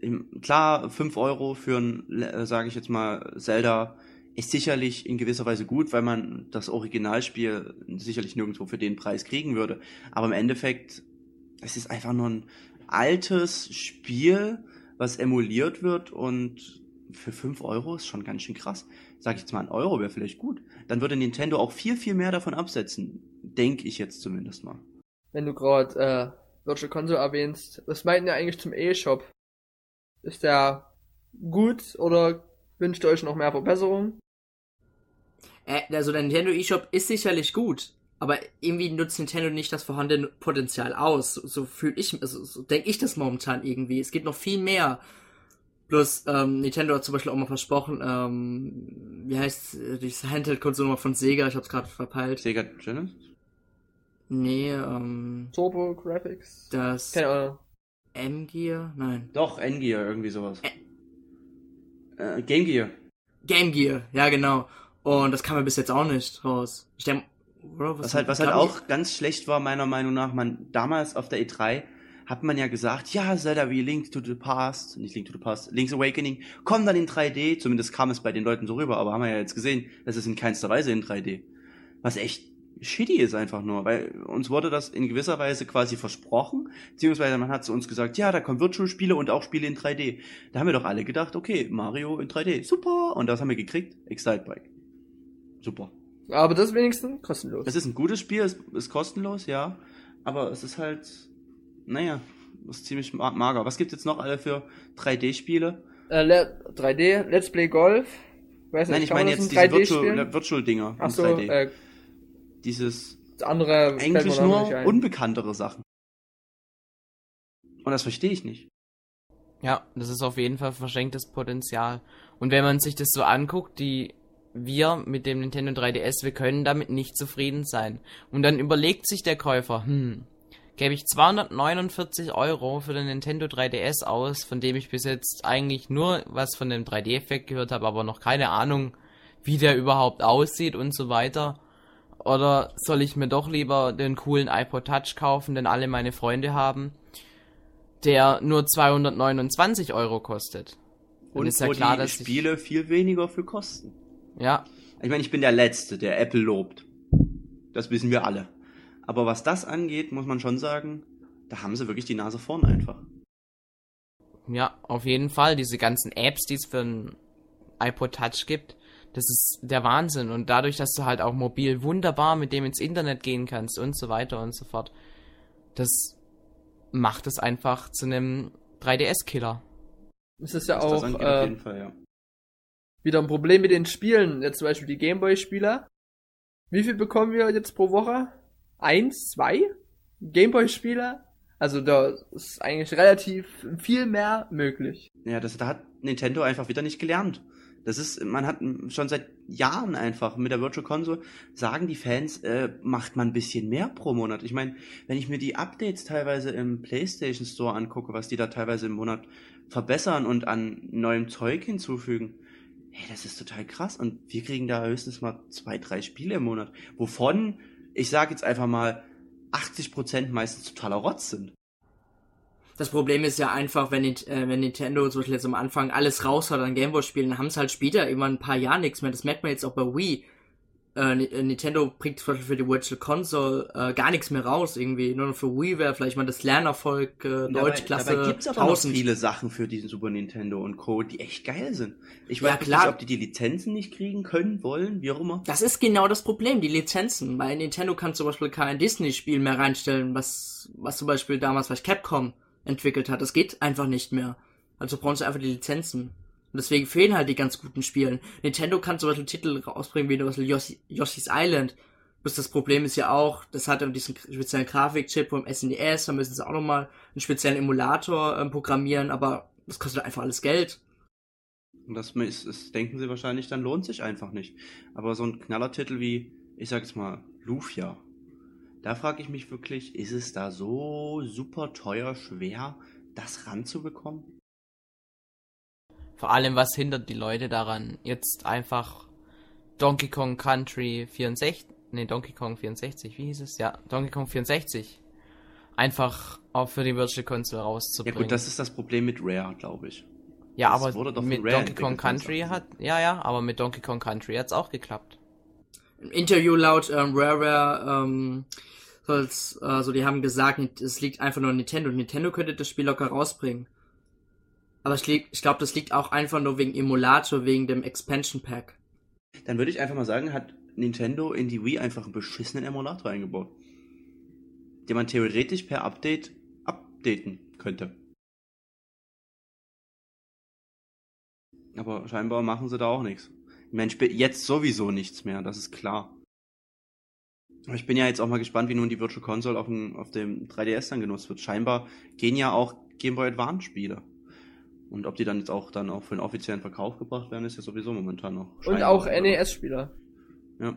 Im, klar, 5 Euro für ein, äh, sage ich jetzt mal, Zelda ist sicherlich in gewisser Weise gut, weil man das Originalspiel sicherlich nirgendwo für den Preis kriegen würde. Aber im Endeffekt, es ist einfach nur ein altes Spiel, was emuliert wird und für 5 Euro ist schon ganz schön krass. Sag ich jetzt mal, ein Euro wäre vielleicht gut. Dann würde Nintendo auch viel, viel mehr davon absetzen. Denke ich jetzt zumindest mal. Wenn du gerade äh, Virtual Console erwähnst. Was meinten ihr eigentlich zum E-Shop? Ist der gut oder wünscht ihr euch noch mehr Verbesserungen? Äh, also der Nintendo eShop ist sicherlich gut, aber irgendwie nutzt Nintendo nicht das vorhandene Potenzial aus. So, so fühle ich, also, so denke ich das momentan irgendwie. Es geht noch viel mehr. Plus, ähm, Nintendo hat zum Beispiel auch mal versprochen, ähm, wie heißt äh, diese Handheld-Konsole nochmal von Sega, ich hab's gerade verpeilt. Sega Genesis? Nee, ähm, Turbo Graphics? das Keine Ahnung. M-Gear? Nein. Doch, N-Gear, irgendwie sowas. Äh, Game Gear. Game Gear, ja genau. Und das kam ja bis jetzt auch nicht raus. Ich denke, oder? Was halt, was halt auch ganz schlecht war, meiner Meinung nach, man, damals auf der E3 hat man ja gesagt, ja, Zelda wie Link to the Past, nicht Link to the Past, Link's Awakening, kommt dann in 3D, zumindest kam es bei den Leuten so rüber, aber haben wir ja jetzt gesehen, das ist in keinster Weise in 3D. Was echt shitty ist einfach nur, weil uns wurde das in gewisser Weise quasi versprochen, beziehungsweise man hat zu uns gesagt, ja, da kommen Virtual-Spiele und auch Spiele in 3D. Da haben wir doch alle gedacht, okay, Mario in 3D, super, und das haben wir gekriegt, Excite Bike. Super. Aber das wenigstens kostenlos. Es ist ein gutes Spiel, es ist kostenlos, ja. Aber es ist halt, naja, es ist ziemlich ma- mager. Was gibt jetzt noch alle für 3D-Spiele? Äh, Le 3D, Let's Play Golf. Weiß Nein, nicht, ich meine jetzt diese 3D spielen? Virtual- Virtual-Dinger in Achso, 3D. äh, Dieses das andere eigentlich nur unbekanntere Sachen. Und das verstehe ich nicht. Ja, das ist auf jeden Fall verschenktes Potenzial. Und wenn man sich das so anguckt, die wir mit dem Nintendo 3DS, wir können damit nicht zufrieden sein. Und dann überlegt sich der Käufer, hm, gebe ich 249 Euro für den Nintendo 3DS aus, von dem ich bis jetzt eigentlich nur was von dem 3D-Effekt gehört habe, aber noch keine Ahnung, wie der überhaupt aussieht und so weiter. Oder soll ich mir doch lieber den coolen iPod Touch kaufen, den alle meine Freunde haben, der nur 229 Euro kostet? Dann Und ist ja klar, dass ich, Spiele viel weniger für kosten. ja, Ich meine, ich bin der Letzte, der Apple lobt. Das wissen wir alle. Aber was das angeht, muss man schon sagen, da haben sie wirklich die Nase vorn einfach. Ja, auf jeden Fall. Diese ganzen Apps, die es für ein iPod Touch gibt, das ist der Wahnsinn. Und dadurch, dass du halt auch mobil wunderbar mit dem ins Internet gehen kannst und so weiter und so fort, das macht es einfach zu einem 3DS-Killer. Es ist ja Was auch angeht, auf äh, jeden Fall, ja. wieder ein Problem mit den Spielen. Jetzt zum Beispiel die Gameboy-Spieler. Wie viel bekommen wir jetzt pro Woche? Eins, zwei Gameboy-Spieler? Also da ist eigentlich relativ viel mehr möglich. Ja, das, da hat Nintendo einfach wieder nicht gelernt. Das ist, man hat schon seit Jahren einfach mit der Virtual Console sagen die Fans, äh, macht man ein bisschen mehr pro Monat. Ich meine, wenn ich mir die Updates teilweise im PlayStation Store angucke, was die da teilweise im Monat verbessern und an neuem Zeug hinzufügen, hey, das ist total krass. Und wir kriegen da höchstens mal zwei, drei Spiele im Monat, wovon, ich sage jetzt einfach mal, 80% meistens totaler Rotz sind. Das Problem ist ja einfach, wenn, äh, wenn Nintendo zum Beispiel jetzt am Anfang alles raus hat an Gameboy-Spielen, dann haben sie halt später immer ein paar Jahre nichts mehr. Das merkt man jetzt auch bei Wii. Äh, äh, Nintendo bringt zum Beispiel für die Virtual Console äh, gar nichts mehr raus irgendwie. Nur noch für Wii wäre vielleicht mal das Lernerfolg äh, Deutsch Klasse dabei gibt's aber noch 1000. viele Sachen für diesen Super Nintendo und Co., die echt geil sind. Ich Ja, weiß klar. nicht, ob die die Lizenzen nicht kriegen können, wollen, wie auch immer. Das ist genau das Problem, die Lizenzen. Bei Nintendo kann zum Beispiel kein Disney-Spiel mehr reinstellen, was, was zum Beispiel damals vielleicht Capcom entwickelt hat. Das geht einfach nicht mehr. Also brauchen sie einfach die Lizenzen. Und deswegen fehlen halt die ganz guten Spielen. Nintendo kann zum Beispiel Titel rausbringen wie zum Beispiel Yoshi, Yoshi's Island. Bloß das Problem ist ja auch, das hat ja diesen speziellen Grafikchip vom SNES, da müssen sie auch nochmal einen speziellen Emulator ähm, programmieren, aber das kostet einfach alles Geld. Und das ist, ist, denken sie wahrscheinlich, dann lohnt sich einfach nicht. Aber so ein Knallertitel wie, ich sag jetzt mal, Lufia, da frage ich mich wirklich, ist es da so super teuer, schwer, das ranzubekommen? Vor allem, was hindert die Leute daran, jetzt einfach Donkey Kong Country 64, nee, Donkey Kong 64, wie hieß es? Ja, Donkey Kong 64 einfach auch für die Virtual Console Ja rauszubringen. gut, das ist das Problem mit Rare, glaube ich. Ja, das aber wurde doch mit Rare Donkey Kong Country hat, ja, ja, aber mit Donkey Kong Country hat's auch geklappt. Im Interview laut ähm, Rare, ähm, soll's, also die haben gesagt, es liegt einfach nur an Nintendo. Nintendo könnte das Spiel locker rausbringen. Aber ich, ich glaube, das liegt auch einfach nur wegen Emulator, wegen dem Expansion Pack. Dann würde ich einfach mal sagen, hat Nintendo in die Wii einfach einen beschissenen Emulator eingebaut. Den man theoretisch per Update updaten könnte. Aber scheinbar machen sie da auch nichts. Sp- jetzt sowieso nichts mehr, das ist klar. Aber ich bin ja jetzt auch mal gespannt, wie nun die Virtual Console auf dem, auf dem 3DS dann genutzt wird. Scheinbar gehen ja auch Game Boy Advance Spiele. Und ob die dann jetzt auch dann auch für den offiziellen Verkauf gebracht werden, ist ja sowieso momentan noch. Und auch. NES-Spieler. Ja.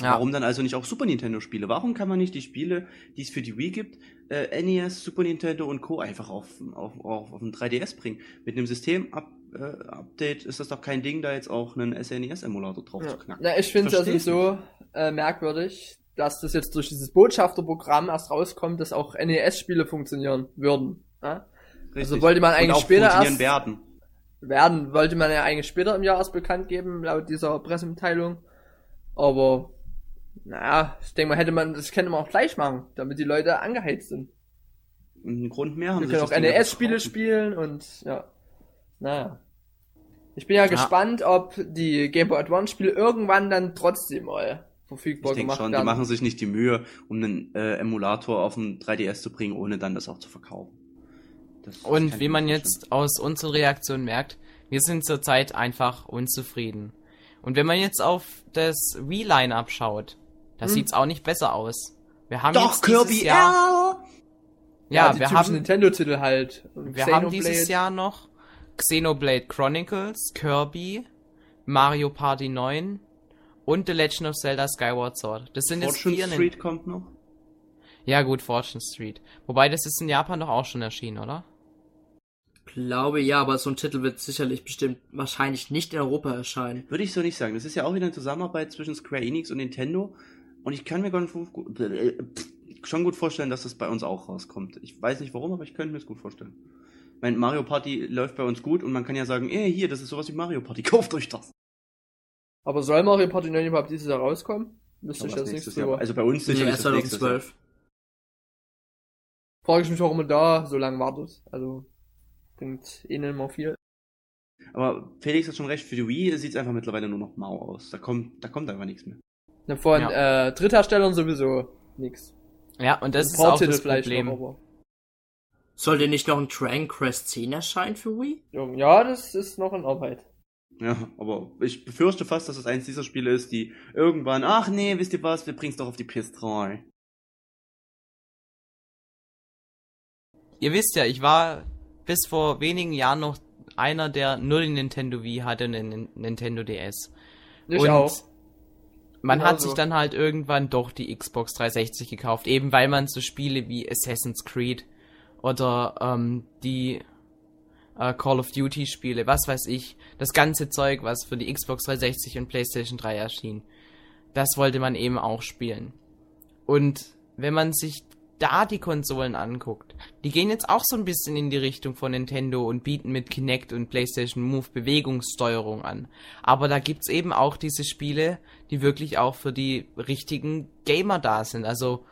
Ja. Warum dann also nicht auch Super Nintendo Spiele? Warum kann man nicht die Spiele, die es für die Wii gibt, äh, NES, Super Nintendo und Co. einfach auf, auf, auf, auf ein 3DS bringen? Mit einem System-Update ist das doch kein Ding, da jetzt auch einen SNES-Emulator drauf Ja. zu knacken. Na, ich finde es ja sowieso äh, merkwürdig, dass das jetzt durch dieses Botschafterprogramm erst rauskommt, dass auch NES-Spiele funktionieren würden. Ja? Richtig. also wollte man eigentlich später erst- werden. Werden, wollte man ja eigentlich später im Jahr erst bekannt geben, laut dieser Pressemitteilung. Aber, naja, ich denke mal, hätte man, das könnte man auch gleich machen, damit die Leute angeheizt sind. Und einen Grund mehr haben Wir können auch ja NES-Spiele spielen und ja. Naja. Ich bin ja, gespannt, ob die Game Boy Advance Spiele irgendwann dann trotzdem mal verfügbar Ich gemacht schon, die werden. machen sich nicht die Mühe, um einen äh, Emulator auf dem 3DS zu bringen, ohne dann das auch zu verkaufen. Das- Und wie man jetzt aus unserer Reaktion merkt, wir sind zurzeit einfach unzufrieden. Und wenn man jetzt auf das Wii-Line-Up schaut, da Hm. sieht's auch nicht besser aus. Wir haben Doch, jetzt dieses Kirby Jahr, ja, die wir haben, Nintendo-Titel halt. Wir haben dieses Jahr noch Xenoblade Chronicles, Kirby, Mario Party 9 und The Legend of Zelda Skyward Sword. Das sind jetzt Fortune vier. Street kommt noch. Ja gut, Fortune Street. Wobei das ist in Japan doch auch schon erschienen, oder? Glaube ja, aber so ein Titel wird sicherlich bestimmt wahrscheinlich nicht in Europa erscheinen. Würde ich so nicht sagen. Das ist ja auch wieder eine Zusammenarbeit zwischen Square Enix und Nintendo. Und ich kann mir schon gut vorstellen, dass das bei uns auch rauskommt. Ich weiß nicht warum, aber ich könnte mir das gut vorstellen. Mein Mario Party läuft bei uns gut und man kann ja sagen, ey, hier, das ist sowas wie Mario Party, kauft euch das. Aber soll Mario Party 9 überhaupt dieses Jahr rauskommen? Wüsste ich das nichts nächstes Jahr. drüber. Also bei uns Nee, sicherlich erst das nächste Jahr. 2012. Frage ich mich, warum man da so lange wartet. Also, bringt eh nicht mehr viel. Aber Felix hat schon recht, für die Wii sieht es einfach mittlerweile nur noch mau aus. Da kommt, da kommt einfach nichts mehr. Na, von Ja. äh, Drittherstellern sowieso nix. Ja, und das Ein ist auch das vielleicht Problem. Noch, Sollte nicht noch ein Dragon Quest 10 erscheinen für Wii? ja, das ist noch in Arbeit. Ja, aber ich befürchte fast, dass es eins dieser Spiele ist, die irgendwann, ach nee, wisst ihr was, wir bringen's doch auf die PS3. Ihr wisst ja, ich war bis vor wenigen Jahren noch einer, der nur den Nintendo Wii hatte und den Nin- Nintendo DS. Ich und auch. Man Genau hat so. sich dann halt irgendwann doch die Xbox 360 gekauft, eben weil man so Spiele wie Assassin's Creed oder ähm, die äh, Call of Duty Spiele, was weiß ich, das ganze Zeug, was für die Xbox 360 und PlayStation 3 erschien, das wollte man eben auch spielen. Und wenn man sich da die Konsolen anguckt, die gehen jetzt auch so ein bisschen in die Richtung von Nintendo und bieten mit Kinect und PlayStation Move Bewegungssteuerung an. Aber da gibt's eben auch diese Spiele, die wirklich auch für die richtigen Gamer da sind. Also,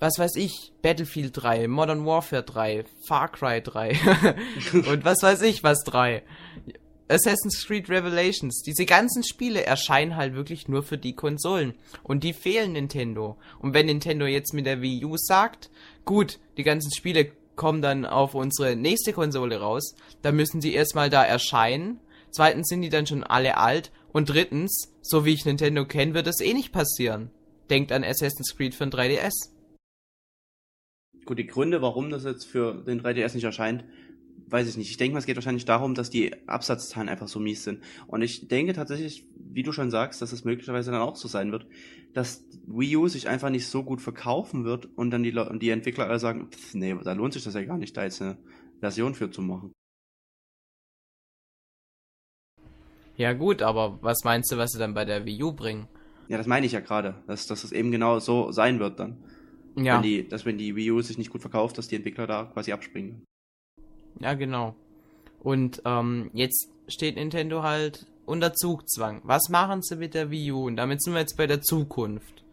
was weiß ich, Battlefield 3, Modern Warfare 3, Far Cry 3 und was weiß ich was 3. Assassin's Creed Revelations, diese ganzen Spiele erscheinen halt wirklich nur für die Konsolen. Und die fehlen Nintendo. Und wenn Nintendo jetzt mit der Wii U sagt, gut, die ganzen Spiele kommen dann auf unsere nächste Konsole raus, dann müssen sie erstmal da erscheinen. Zweitens sind die dann schon alle alt. Und drittens, so wie ich Nintendo kenne, wird das eh nicht passieren. Denkt an Assassin's Creed ein 3DS. Gut, die Gründe, warum das jetzt für den 3DS nicht erscheint, weiß ich nicht. Ich denke mal, es geht wahrscheinlich darum, dass die Absatzzahlen einfach so mies sind. Und ich denke tatsächlich, wie du schon sagst, dass es möglicherweise dann auch so sein wird, dass Wii U sich einfach nicht so gut verkaufen wird und dann die, Le die Entwickler alle sagen, pff, nee, da lohnt sich das ja gar nicht, da jetzt eine Version für zu machen. Ja gut, aber was meinst du, was sie dann bei der Wii U bringen? Ja, das meine ich ja gerade, dass, dass es eben genau so sein wird dann. Ja, Wenn die, dass wenn die Wii U sich nicht gut verkauft, dass die Entwickler da quasi abspringen. Ja genau. Und ähm, jetzt steht Nintendo halt unter Zugzwang. Was machen sie mit der Wii U? Und damit sind wir jetzt bei der Zukunft.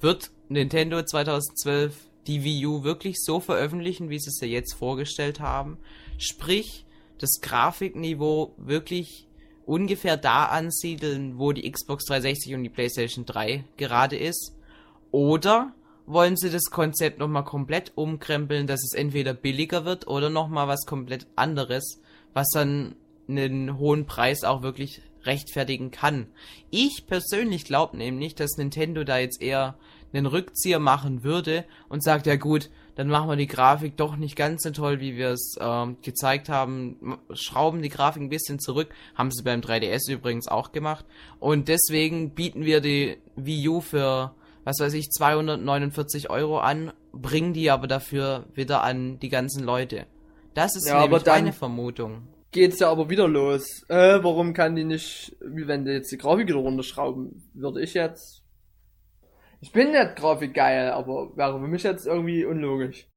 Wird Nintendo 2012 die Wii U wirklich so veröffentlichen, wie sie es ja jetzt vorgestellt haben? Sprich, das Grafikniveau wirklich ungefähr da ansiedeln, wo die Xbox 360 und die PlayStation 3 gerade ist? Oder wollen sie das Konzept nochmal komplett umkrempeln, dass es entweder billiger wird oder nochmal was komplett anderes, was dann einen hohen Preis auch wirklich rechtfertigen kann. Ich persönlich glaube nämlich, dass Nintendo da jetzt eher einen Rückzieher machen würde und sagt, ja gut, dann machen wir die Grafik doch nicht ganz so toll, wie wir es ähm, gezeigt haben, schrauben die Grafik ein bisschen zurück, haben sie beim 3DS übrigens auch gemacht. Und deswegen bieten wir die Wii U für was weiß ich, 249 Euro an, bringen die aber dafür wieder an die ganzen Leute. Das ist Ja, nämlich meine Vermutung. Geht's ja aber wieder los. Äh, warum kann die nicht, wie wenn die jetzt die Grafik wieder runterschrauben, würde ich jetzt. Ich bin nicht grafikgeil, aber wäre für mich jetzt irgendwie unlogisch.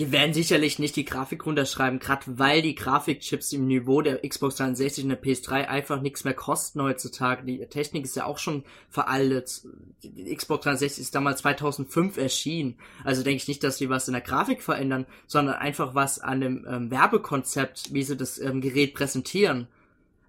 Die werden sicherlich nicht die Grafik runterschreiben, gerade weil die Grafikchips im Niveau der Xbox 360 und der PS3 einfach nichts mehr kosten heutzutage. Die Technik ist ja auch schon veraltet. Die Xbox 360 ist damals 2005 erschienen. Also denke ich nicht, dass sie was in der Grafik verändern, sondern einfach was an dem ähm, Werbekonzept, wie sie das ähm, Gerät präsentieren.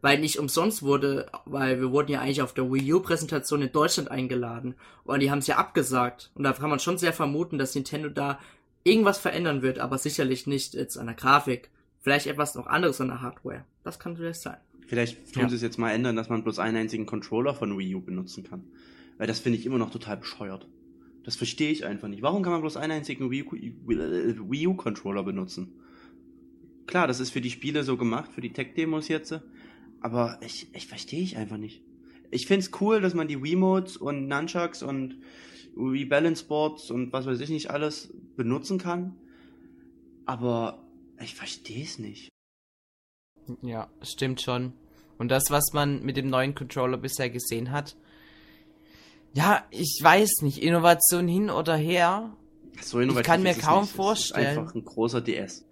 Weil nicht umsonst wurde, weil wir wurden ja eigentlich auf der Wii U Präsentation in Deutschland eingeladen und die haben es ja abgesagt. Und da kann man schon sehr vermuten, dass Nintendo da irgendwas verändern wird, aber sicherlich nicht jetzt an der Grafik. Vielleicht etwas noch anderes an der Hardware. Das kann vielleicht sein. Vielleicht tun Ja. sie es jetzt mal ändern, dass man bloß einen einzigen Controller von Wii U benutzen kann. Weil das finde ich immer noch total bescheuert. Das verstehe ich einfach nicht. Warum kann man bloß einen einzigen Wii U-Controller benutzen? Klar, das ist für die Spiele so gemacht, für die Tech-Demos jetzt. Aber ich, ich verstehe ich einfach nicht. Ich finde es cool, dass man die Wiimotes und Nunchucks und Wii Balance Boards und was weiß ich nicht alles benutzen kann. Aber ich verstehe es nicht. Ja, stimmt schon. Und das, was man mit dem neuen Controller bisher gesehen hat, ja, ich weiß nicht, Innovation hin oder her, So innovativ kann mir kaum nicht. Vorstellen. ist einfach ein großer DS.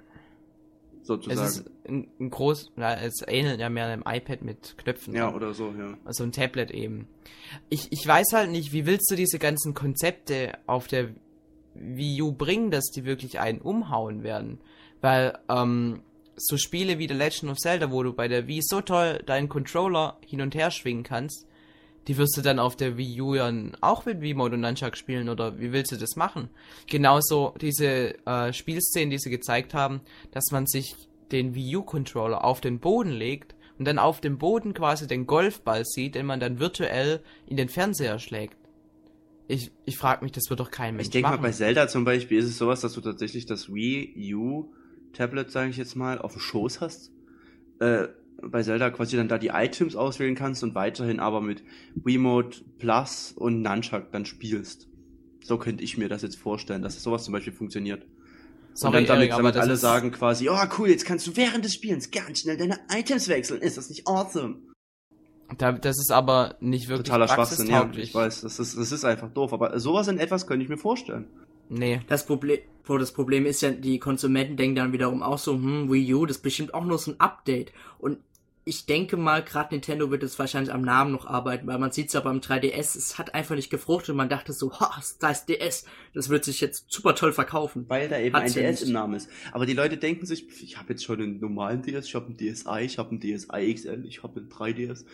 Sozusagen. es ist ein, ein groß, na, es ähnelt ja mehr einem iPad mit Knöpfen. ja, oder so, ja. Also ein Tablet eben. Ich, ich weiß halt nicht, wie willst du diese ganzen Konzepte auf der Wii U bringen, dass die wirklich einen umhauen werden? Weil, ähm, so Spiele wie The Legend of Zelda, wo du bei der Wii so toll deinen Controller hin und her schwingen kannst, die wirst du dann auf der Wii U ja auch mit Wiimote und Nunchuck spielen oder wie willst du das machen? Genauso diese äh, Spielszenen, die sie gezeigt haben, dass man sich den Wii U Controller auf den Boden legt und dann auf dem Boden quasi den Golfball sieht, den man dann virtuell in den Fernseher schlägt. Ich, ich frage mich, das wird doch kein Mensch Ich denke mal, bei Zelda zum Beispiel ist es sowas, dass du tatsächlich das Wii U Tablet, sage ich jetzt mal, auf dem Schoß hast. Äh, bei Zelda quasi dann da die Items auswählen kannst und weiterhin aber mit Wiimote Plus und Nunchuck dann spielst. So könnte ich mir das jetzt vorstellen, dass sowas zum Beispiel funktioniert. Sorry, und dann damit, aber damit alle sagen quasi, oh cool, jetzt kannst du während des Spielens ganz schnell deine Items wechseln. Ist das nicht awesome? Da, das ist aber nicht wirklich Totaler Schwachsinn, ja. Ich weiß, das ist, das ist einfach doof. Aber sowas in etwas könnte ich mir vorstellen. Nee. Das Problem, das Problem ist ja, die Konsumenten denken dann wiederum auch so, hm, Wii U, das ist bestimmt auch nur so ein Update. Und ich denke mal, gerade Nintendo wird jetzt wahrscheinlich am Namen noch arbeiten, weil man sieht es ja beim 3DS, es hat einfach nicht gefruchtet und man dachte so, ha, da ist DS, das wird sich jetzt super toll verkaufen. Weil da eben Hat's ein DS nicht. im Namen ist. Aber die Leute denken sich, ich habe jetzt schon einen normalen DS, ich habe einen DSi, ich habe einen DSi XL, ich habe einen 3DS.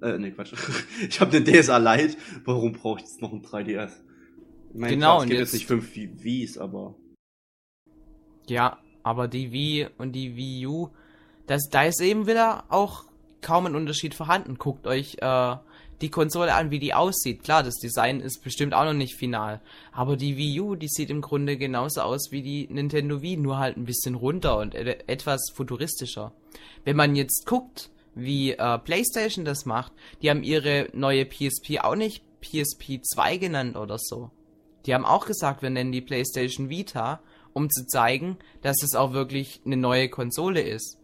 Äh, ne, Quatsch. ich habe einen DSi Lite. Warum brauche ich jetzt noch einen 3DS? Ich meine, Genau, klar, es und gibt jetzt- jetzt nicht fünf Wii's, aber Ja, aber die Wii und die Wii U, das, da ist eben wieder auch kaum ein Unterschied vorhanden. Guckt euch äh, die Konsole an, wie die aussieht. Klar, das Design ist bestimmt auch noch nicht final. Aber die Wii U, die sieht im Grunde genauso aus wie die Nintendo Wii, nur halt ein bisschen runter und e etwas futuristischer. Wenn man jetzt guckt, wie äh, PlayStation das macht, die haben ihre neue PSP auch nicht PSP 2 genannt oder so. Die haben auch gesagt, wir nennen die PlayStation Vita, um zu zeigen, dass es auch wirklich eine neue Konsole ist.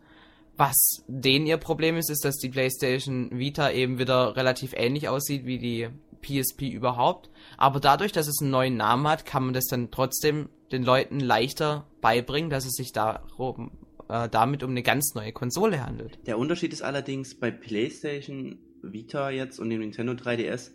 Was denen ihr Problem ist, ist, dass die PlayStation Vita eben wieder relativ ähnlich aussieht wie die PSP überhaupt. Aber dadurch, dass es einen neuen Namen hat, kann man das dann trotzdem den Leuten leichter beibringen, dass es sich darum, äh, damit um eine ganz neue Konsole handelt. Der Unterschied ist allerdings bei PlayStation Vita jetzt und dem Nintendo 3DS,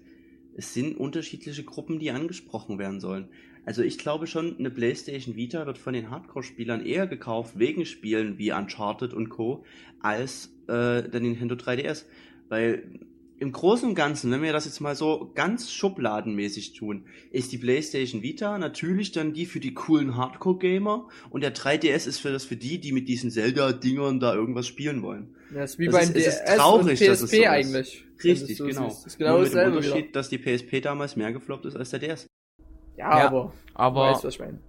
es sind unterschiedliche Gruppen, die angesprochen werden sollen. Also ich glaube schon, eine PlayStation Vita wird von den Hardcore-Spielern eher gekauft wegen Spielen wie Uncharted und Co. als äh, der Nintendo 3DS. Weil im Großen und Ganzen, wenn wir das jetzt mal so ganz schubladenmäßig tun, ist die PlayStation Vita natürlich dann die für die coolen Hardcore-Gamer und der 3DS ist für das für die, die mit diesen Zelda-Dingern da irgendwas spielen wollen. Ja, ist wie Es beim ist- es ist DS traurig, und dass PSP es so ist. eigentlich. Richtig, es so genau. Ist genau Nur mit dem Unterschied, dass die PSP damals mehr gefloppt ist als der DS. Ja, Ja, aber, Aber weißt, was ich meine.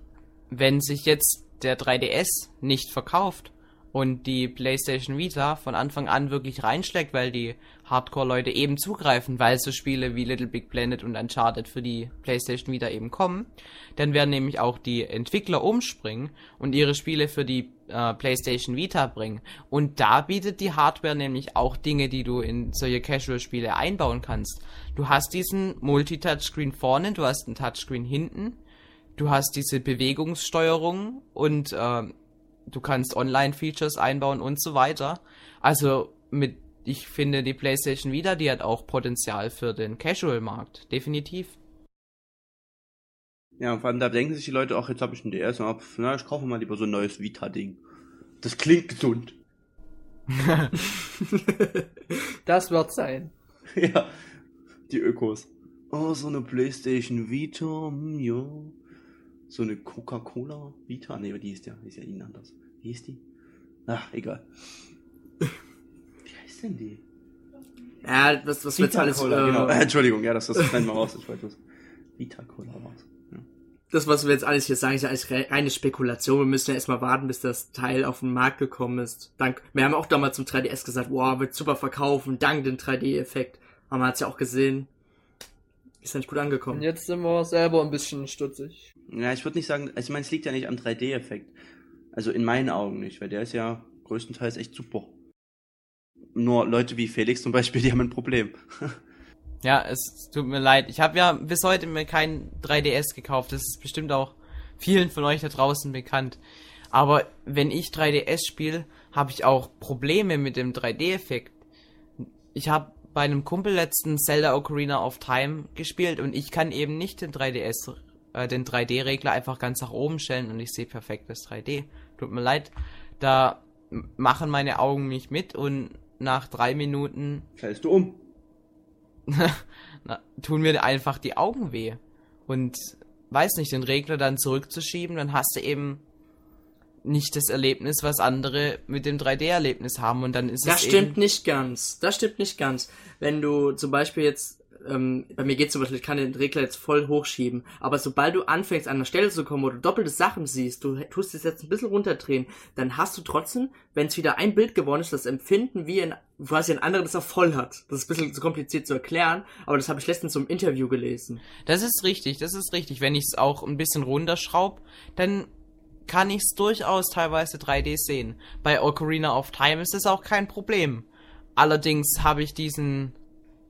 wenn sich jetzt der 3DS nicht verkauft und die PlayStation Vita von Anfang an wirklich reinschlägt, weil die Hardcore-Leute eben zugreifen, weil so Spiele wie Little Big Planet und Uncharted für die PlayStation Vita eben kommen, dann werden nämlich auch die Entwickler umspringen und ihre Spiele für die äh, PlayStation Vita bringen. Und da bietet die Hardware nämlich auch Dinge, die du in solche Casual-Spiele einbauen kannst. Du hast diesen Multi-Touchscreen vorne, du hast einen Touchscreen hinten, du hast diese Bewegungssteuerung und ähm, du kannst Online-Features einbauen und so weiter. Also mit, ich finde die PlayStation Vita, die hat auch Potenzial für den Casual-Markt, definitiv. Ja, und vor allem da denken sich die Leute, ach, jetzt habe ich einen DS, und, pf, na, ich kaufe mal lieber so ein neues Vita-Ding. Das klingt gesund. Das wird sein. ja, die Ökos. Oh, so eine PlayStation Vita, hm, ja. So eine Coca-Cola Vita, nee, die ist ja, die ist ja ihnen anders. Wie ist die? Ach, egal. Wie heißt denn die? Ja, was, was wir jetzt alles, äh, genau. Entschuldigung, ja, das, das schneiden wir raus, ich wollte das. Vita-Cola raus. Das, was wir jetzt alles hier sagen, ist ja alles re- reine Spekulation. Wir müssen ja erstmal warten, bis das Teil auf den Markt gekommen ist. Dank, wir haben auch damals zum 3DS gesagt, wow, wird super verkaufen, dank dem 3D-Effekt. Aber man hat's ja auch gesehen. Ist ja nicht gut Und angekommen. jetzt sind wir selber ein bisschen stutzig. Ja, ich würde nicht sagen, also ich meine, es liegt ja nicht am 3D-Effekt. Also in meinen Augen nicht, weil der ist ja größtenteils echt super. Nur Leute wie Felix zum Beispiel, die haben ein Problem. Ja, es tut mir leid. Ich habe ja bis heute mir kein 3DS gekauft. Das ist bestimmt auch vielen von euch da draußen bekannt. Aber wenn ich 3DS spiele, habe ich auch Probleme mit dem 3D-Effekt. Ich habe bei einem Kumpel letzten Zelda Ocarina of Time gespielt und ich kann eben nicht den 3DS, äh, den 3D-Regler einfach ganz nach oben stellen und ich sehe perfektes 3D. Tut mir leid. Da machen meine Augen nicht mit und nach drei Minuten Fällst du um? na, tun mir einfach die Augen weh. Und weiß nicht, den Regler dann zurückzuschieben, dann hast du eben nicht das Erlebnis, was andere mit dem 3D-Erlebnis haben. Und dann ist Das es stimmt eben, nicht ganz. Das stimmt nicht ganz. Wenn du zum Beispiel jetzt, ähm, bei mir geht zum Beispiel, ich kann den Regler jetzt voll hochschieben, aber sobald du anfängst an einer Stelle zu kommen, wo du doppelte Sachen siehst, du tust es jetzt ein bisschen runterdrehen, dann hast du trotzdem, wenn es wieder ein Bild geworden ist, das Empfinden, wie ein, quasi ein anderer das auch voll hat. Das ist ein bisschen zu kompliziert zu erklären, aber das habe ich letztens im Interview gelesen. Das ist richtig, das ist richtig. Wenn ich es auch ein bisschen runterschraub, dann kann ich es durchaus teilweise 3D sehen. Bei Ocarina of Time ist es auch kein Problem. Allerdings habe ich diesen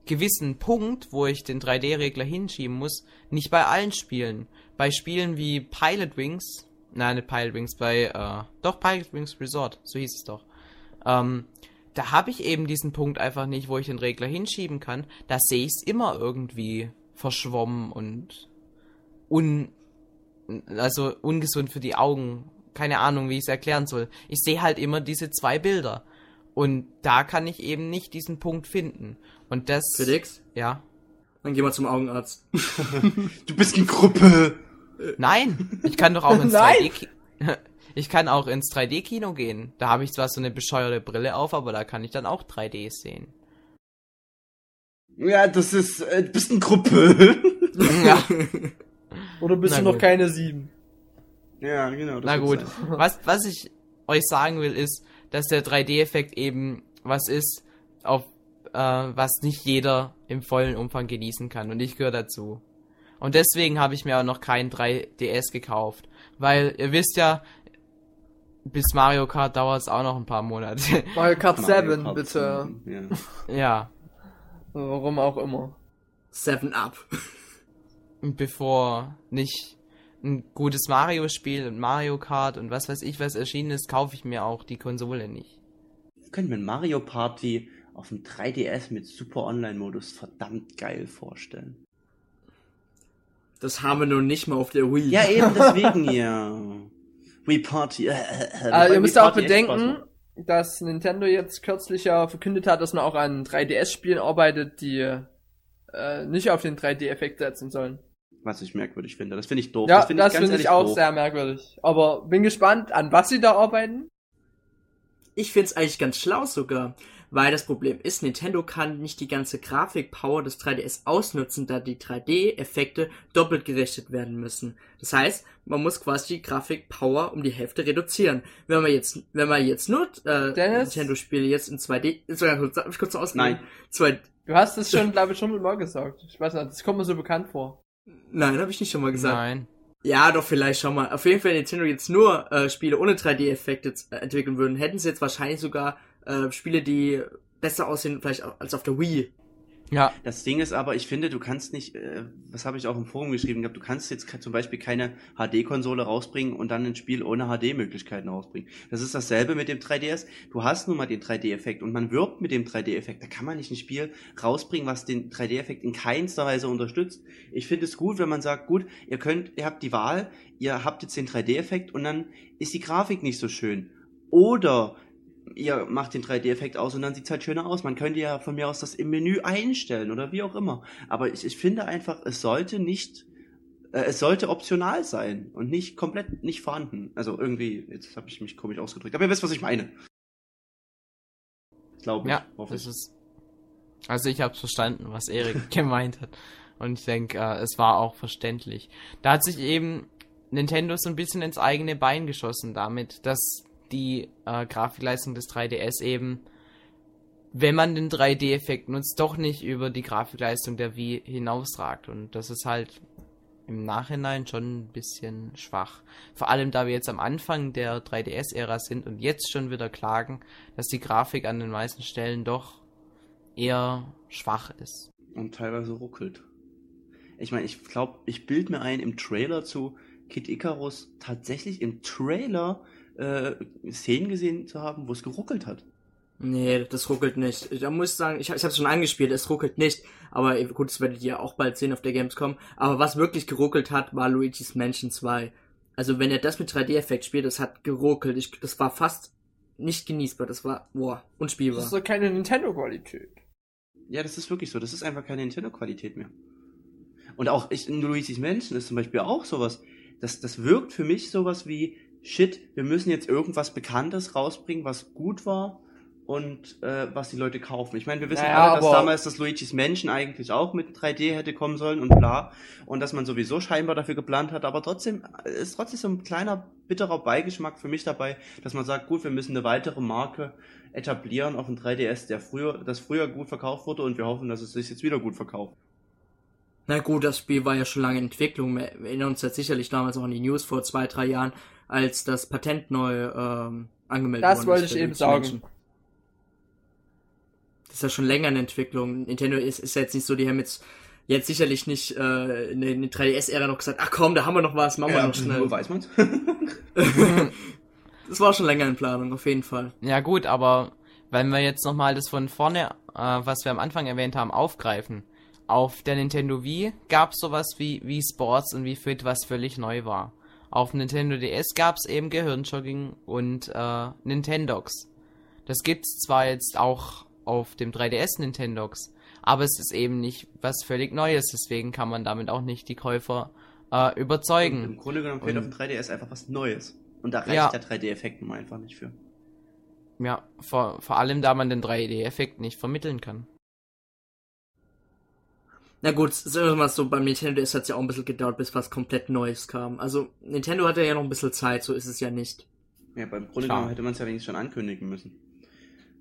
gewissen Punkt, wo ich den 3D-Regler hinschieben muss, nicht bei allen Spielen. Bei Spielen wie Pilot Wings, nein, nicht Pilot Wings, bei, äh, doch Pilot Wings Resort, so hieß es doch. Ähm, da habe ich eben diesen Punkt einfach nicht, wo ich den Regler hinschieben kann. Da sehe ich es immer irgendwie verschwommen und un, also ungesund für die Augen. Keine Ahnung, wie ich es erklären soll. Ich sehe halt immer diese zwei Bilder. Und da kann ich eben nicht diesen Punkt finden. Und das. Felix, Ja. dann geh mal zum Augenarzt. Du bist in Gruppe. Nein, ich kann doch auch ins Nein. 3D Ich kann auch ins 3D-Kino gehen. Da habe ich zwar so eine bescheuerte Brille auf, aber da kann ich dann auch 3D sehen. Ja, das ist, äh, du bist in Gruppe. Ja. Oder bist Na du noch gut. keine sieben? ja, genau. das Na gut. sein. Was, was ich euch sagen will, ist, dass der 3D-Effekt eben was ist, auf äh, was nicht jeder im vollen Umfang genießen kann. Und ich gehöre dazu. Und deswegen habe ich mir auch noch keinen 3DS gekauft. Weil ihr wisst ja, bis Mario Kart dauert es auch noch ein paar Monate. Mario Kart Mario 7, Kart bitte. 7, Ja. ja. Warum auch immer. Seven Up. Und bevor nicht ein gutes Mario-Spiel und Mario Kart und was weiß ich was erschienen ist, kaufe ich mir auch die Konsole nicht. Ich könnte mir ein Mario Party auf dem 3DS mit Super Online-Modus verdammt geil vorstellen. Das haben wir noch nicht mal auf der Wii. Ja, eben deswegen ja. Wii Party. Äh, äh, äh, Aber wobei ihr müsst Wii auch Party bedenken, dass Nintendo jetzt kürzlich ja verkündet hat, dass man auch an 3DS-Spielen arbeitet, die äh, nicht auf den 3D-Effekt setzen sollen. Was ich merkwürdig finde. Das finde ich doof. Ja, das finde ich, finde ich auch doof. sehr merkwürdig. Aber bin gespannt, an was sie da arbeiten. Ich find's eigentlich ganz schlau sogar, weil das Problem ist, Nintendo kann nicht die ganze Grafikpower des 3DS ausnutzen, da die 3D-Effekte doppelt gerechnet werden müssen. Das heißt, man muss quasi die Grafikpower um die Hälfte reduzieren. Wenn man jetzt, wenn man jetzt nur äh? Nintendo-Spiele jetzt in 2D, sogar kurz, kurz ausreden? Nein. Zwei, Du hast es schon, glaube ich, schon mal gesagt. Ich weiß nicht, das kommt mir so bekannt vor. Nein, habe ich nicht schon mal gesagt. Nein. Ja, doch, vielleicht schon mal. Auf jeden Fall, wenn Nintendo jetzt nur äh, Spiele ohne 3D-Effekte äh, entwickeln würden, hätten sie jetzt wahrscheinlich sogar äh, Spiele, die besser aussehen, vielleicht als auf der Wii. Ja. Das Ding ist aber, ich finde, du kannst nicht, äh, was habe ich auch im Forum geschrieben gehabt, du kannst jetzt zum Beispiel keine HD-Konsole rausbringen und dann ein Spiel ohne HD-Möglichkeiten rausbringen. Das ist dasselbe mit dem 3DS. Du hast nun mal den 3D-Effekt und man wirbt mit dem 3D-Effekt. Da kann man nicht ein Spiel rausbringen, was den 3D-Effekt in keinster Weise unterstützt. Ich finde es gut, wenn man sagt, gut, ihr könnt, ihr habt die Wahl, ihr habt jetzt den 3D-Effekt und dann ist die Grafik nicht so schön. Oder ihr macht den 3D-Effekt aus und dann sieht's halt schöner aus. Man könnte ja von mir aus das im Menü einstellen oder wie auch immer. Aber ich, ich finde einfach, es sollte nicht, äh, es sollte optional sein und nicht komplett nicht vorhanden. Also irgendwie, jetzt habe ich mich komisch ausgedrückt. Aber ihr wisst, was ich meine. Glaube ich. Ja, das ist. Also ich habe verstanden, was Erik gemeint hat. Und ich denke, äh, es war auch verständlich. Da hat sich eben Nintendo so ein bisschen ins eigene Bein geschossen damit, dass die äh, Grafikleistung des 3DS eben, wenn man den 3D-Effekt nutzt, doch nicht über die Grafikleistung der Wii hinausragt. Und das ist halt im Nachhinein schon ein bisschen schwach. Vor allem, da wir jetzt am Anfang der 3DS-Ära sind und jetzt schon wieder klagen, dass die Grafik an den meisten Stellen doch eher schwach ist. Und teilweise ruckelt. Ich meine, ich glaube, ich bild mir ein, im Trailer zu Kid Icarus tatsächlich im Trailer äh, Szenen gesehen zu haben, wo es geruckelt hat. Nee, das ruckelt nicht. Da muss ich sagen, ich, ich habe schon angespielt, es ruckelt nicht. Aber gut, das werdet ihr auch bald sehen auf der Gamescom. Aber was wirklich geruckelt hat, war Luigi's Mansion 2. Also wenn er das mit 3D-Effekt spielt, das hat geruckelt. Ich, das war fast nicht genießbar. Das war, boah, Das unspielbar. ist doch keine Nintendo-Qualität. Ja, das ist wirklich so. Das ist einfach keine Nintendo-Qualität mehr. Und auch ich, in Luigi's Mansion ist zum Beispiel auch sowas. Das, das wirkt für mich sowas wie, shit, wir müssen jetzt irgendwas Bekanntes rausbringen, was gut war und äh, was die Leute kaufen. Ich meine, wir wissen Naja, alle, dass damals das Luigi's Mansion eigentlich auch mit 3D hätte kommen sollen und bla. Und dass man sowieso scheinbar dafür geplant hat, aber trotzdem äh, ist trotzdem so ein kleiner bitterer Beigeschmack für mich dabei, dass man sagt, gut, wir müssen eine weitere Marke etablieren auf dem 3DS, der früher, das früher gut verkauft wurde und wir hoffen, dass es sich jetzt wieder gut verkauft. Na gut, das Spiel war ja schon lange in Entwicklung. Wir erinnern uns jetzt sicherlich damals auch an die News vor zwei, drei Jahren, als das Patent neu ähm, angemeldet Das worden wollte ist ich eben sagen. Mansion. Das ist ja schon länger in Entwicklung. Nintendo ist, ist ja jetzt nicht so, die haben jetzt, jetzt sicherlich nicht äh, in der in der 3DS-Ära noch gesagt, ach komm, da haben wir noch was, machen wir Ja, noch schnell. wo weiß man's? Das war schon länger in Planung, auf jeden Fall. Ja gut, aber wenn wir jetzt nochmal das von vorne, äh, was wir am Anfang erwähnt haben, aufgreifen. Auf der Nintendo Wii gab es sowas wie Wii Sports und Wii Fit, was völlig neu war. Auf Nintendo DS gab es eben Gehirnjogging und äh, Nintendox. Das gibt's zwar jetzt auch auf dem 3DS Nintendox, aber es ist eben nicht was völlig Neues, deswegen kann man damit auch nicht die Käufer äh, überzeugen. Im Grunde genommen fehlt Und- auf dem 3DS einfach was Neues. Und da reicht Ja. der 3D-Effekt nun einfach nicht für. Ja, vor, vor allem da man den 3D-Effekt nicht vermitteln kann. Na gut, sagen wir mal so, beim Nintendo DS hat es ja auch ein bisschen gedauert, bis was komplett Neues kam. Also, Nintendo hatte ja noch ein bisschen Zeit, so ist es ja nicht. Ja, beim Grunde genommen hätte man es ja wenigstens schon ankündigen müssen.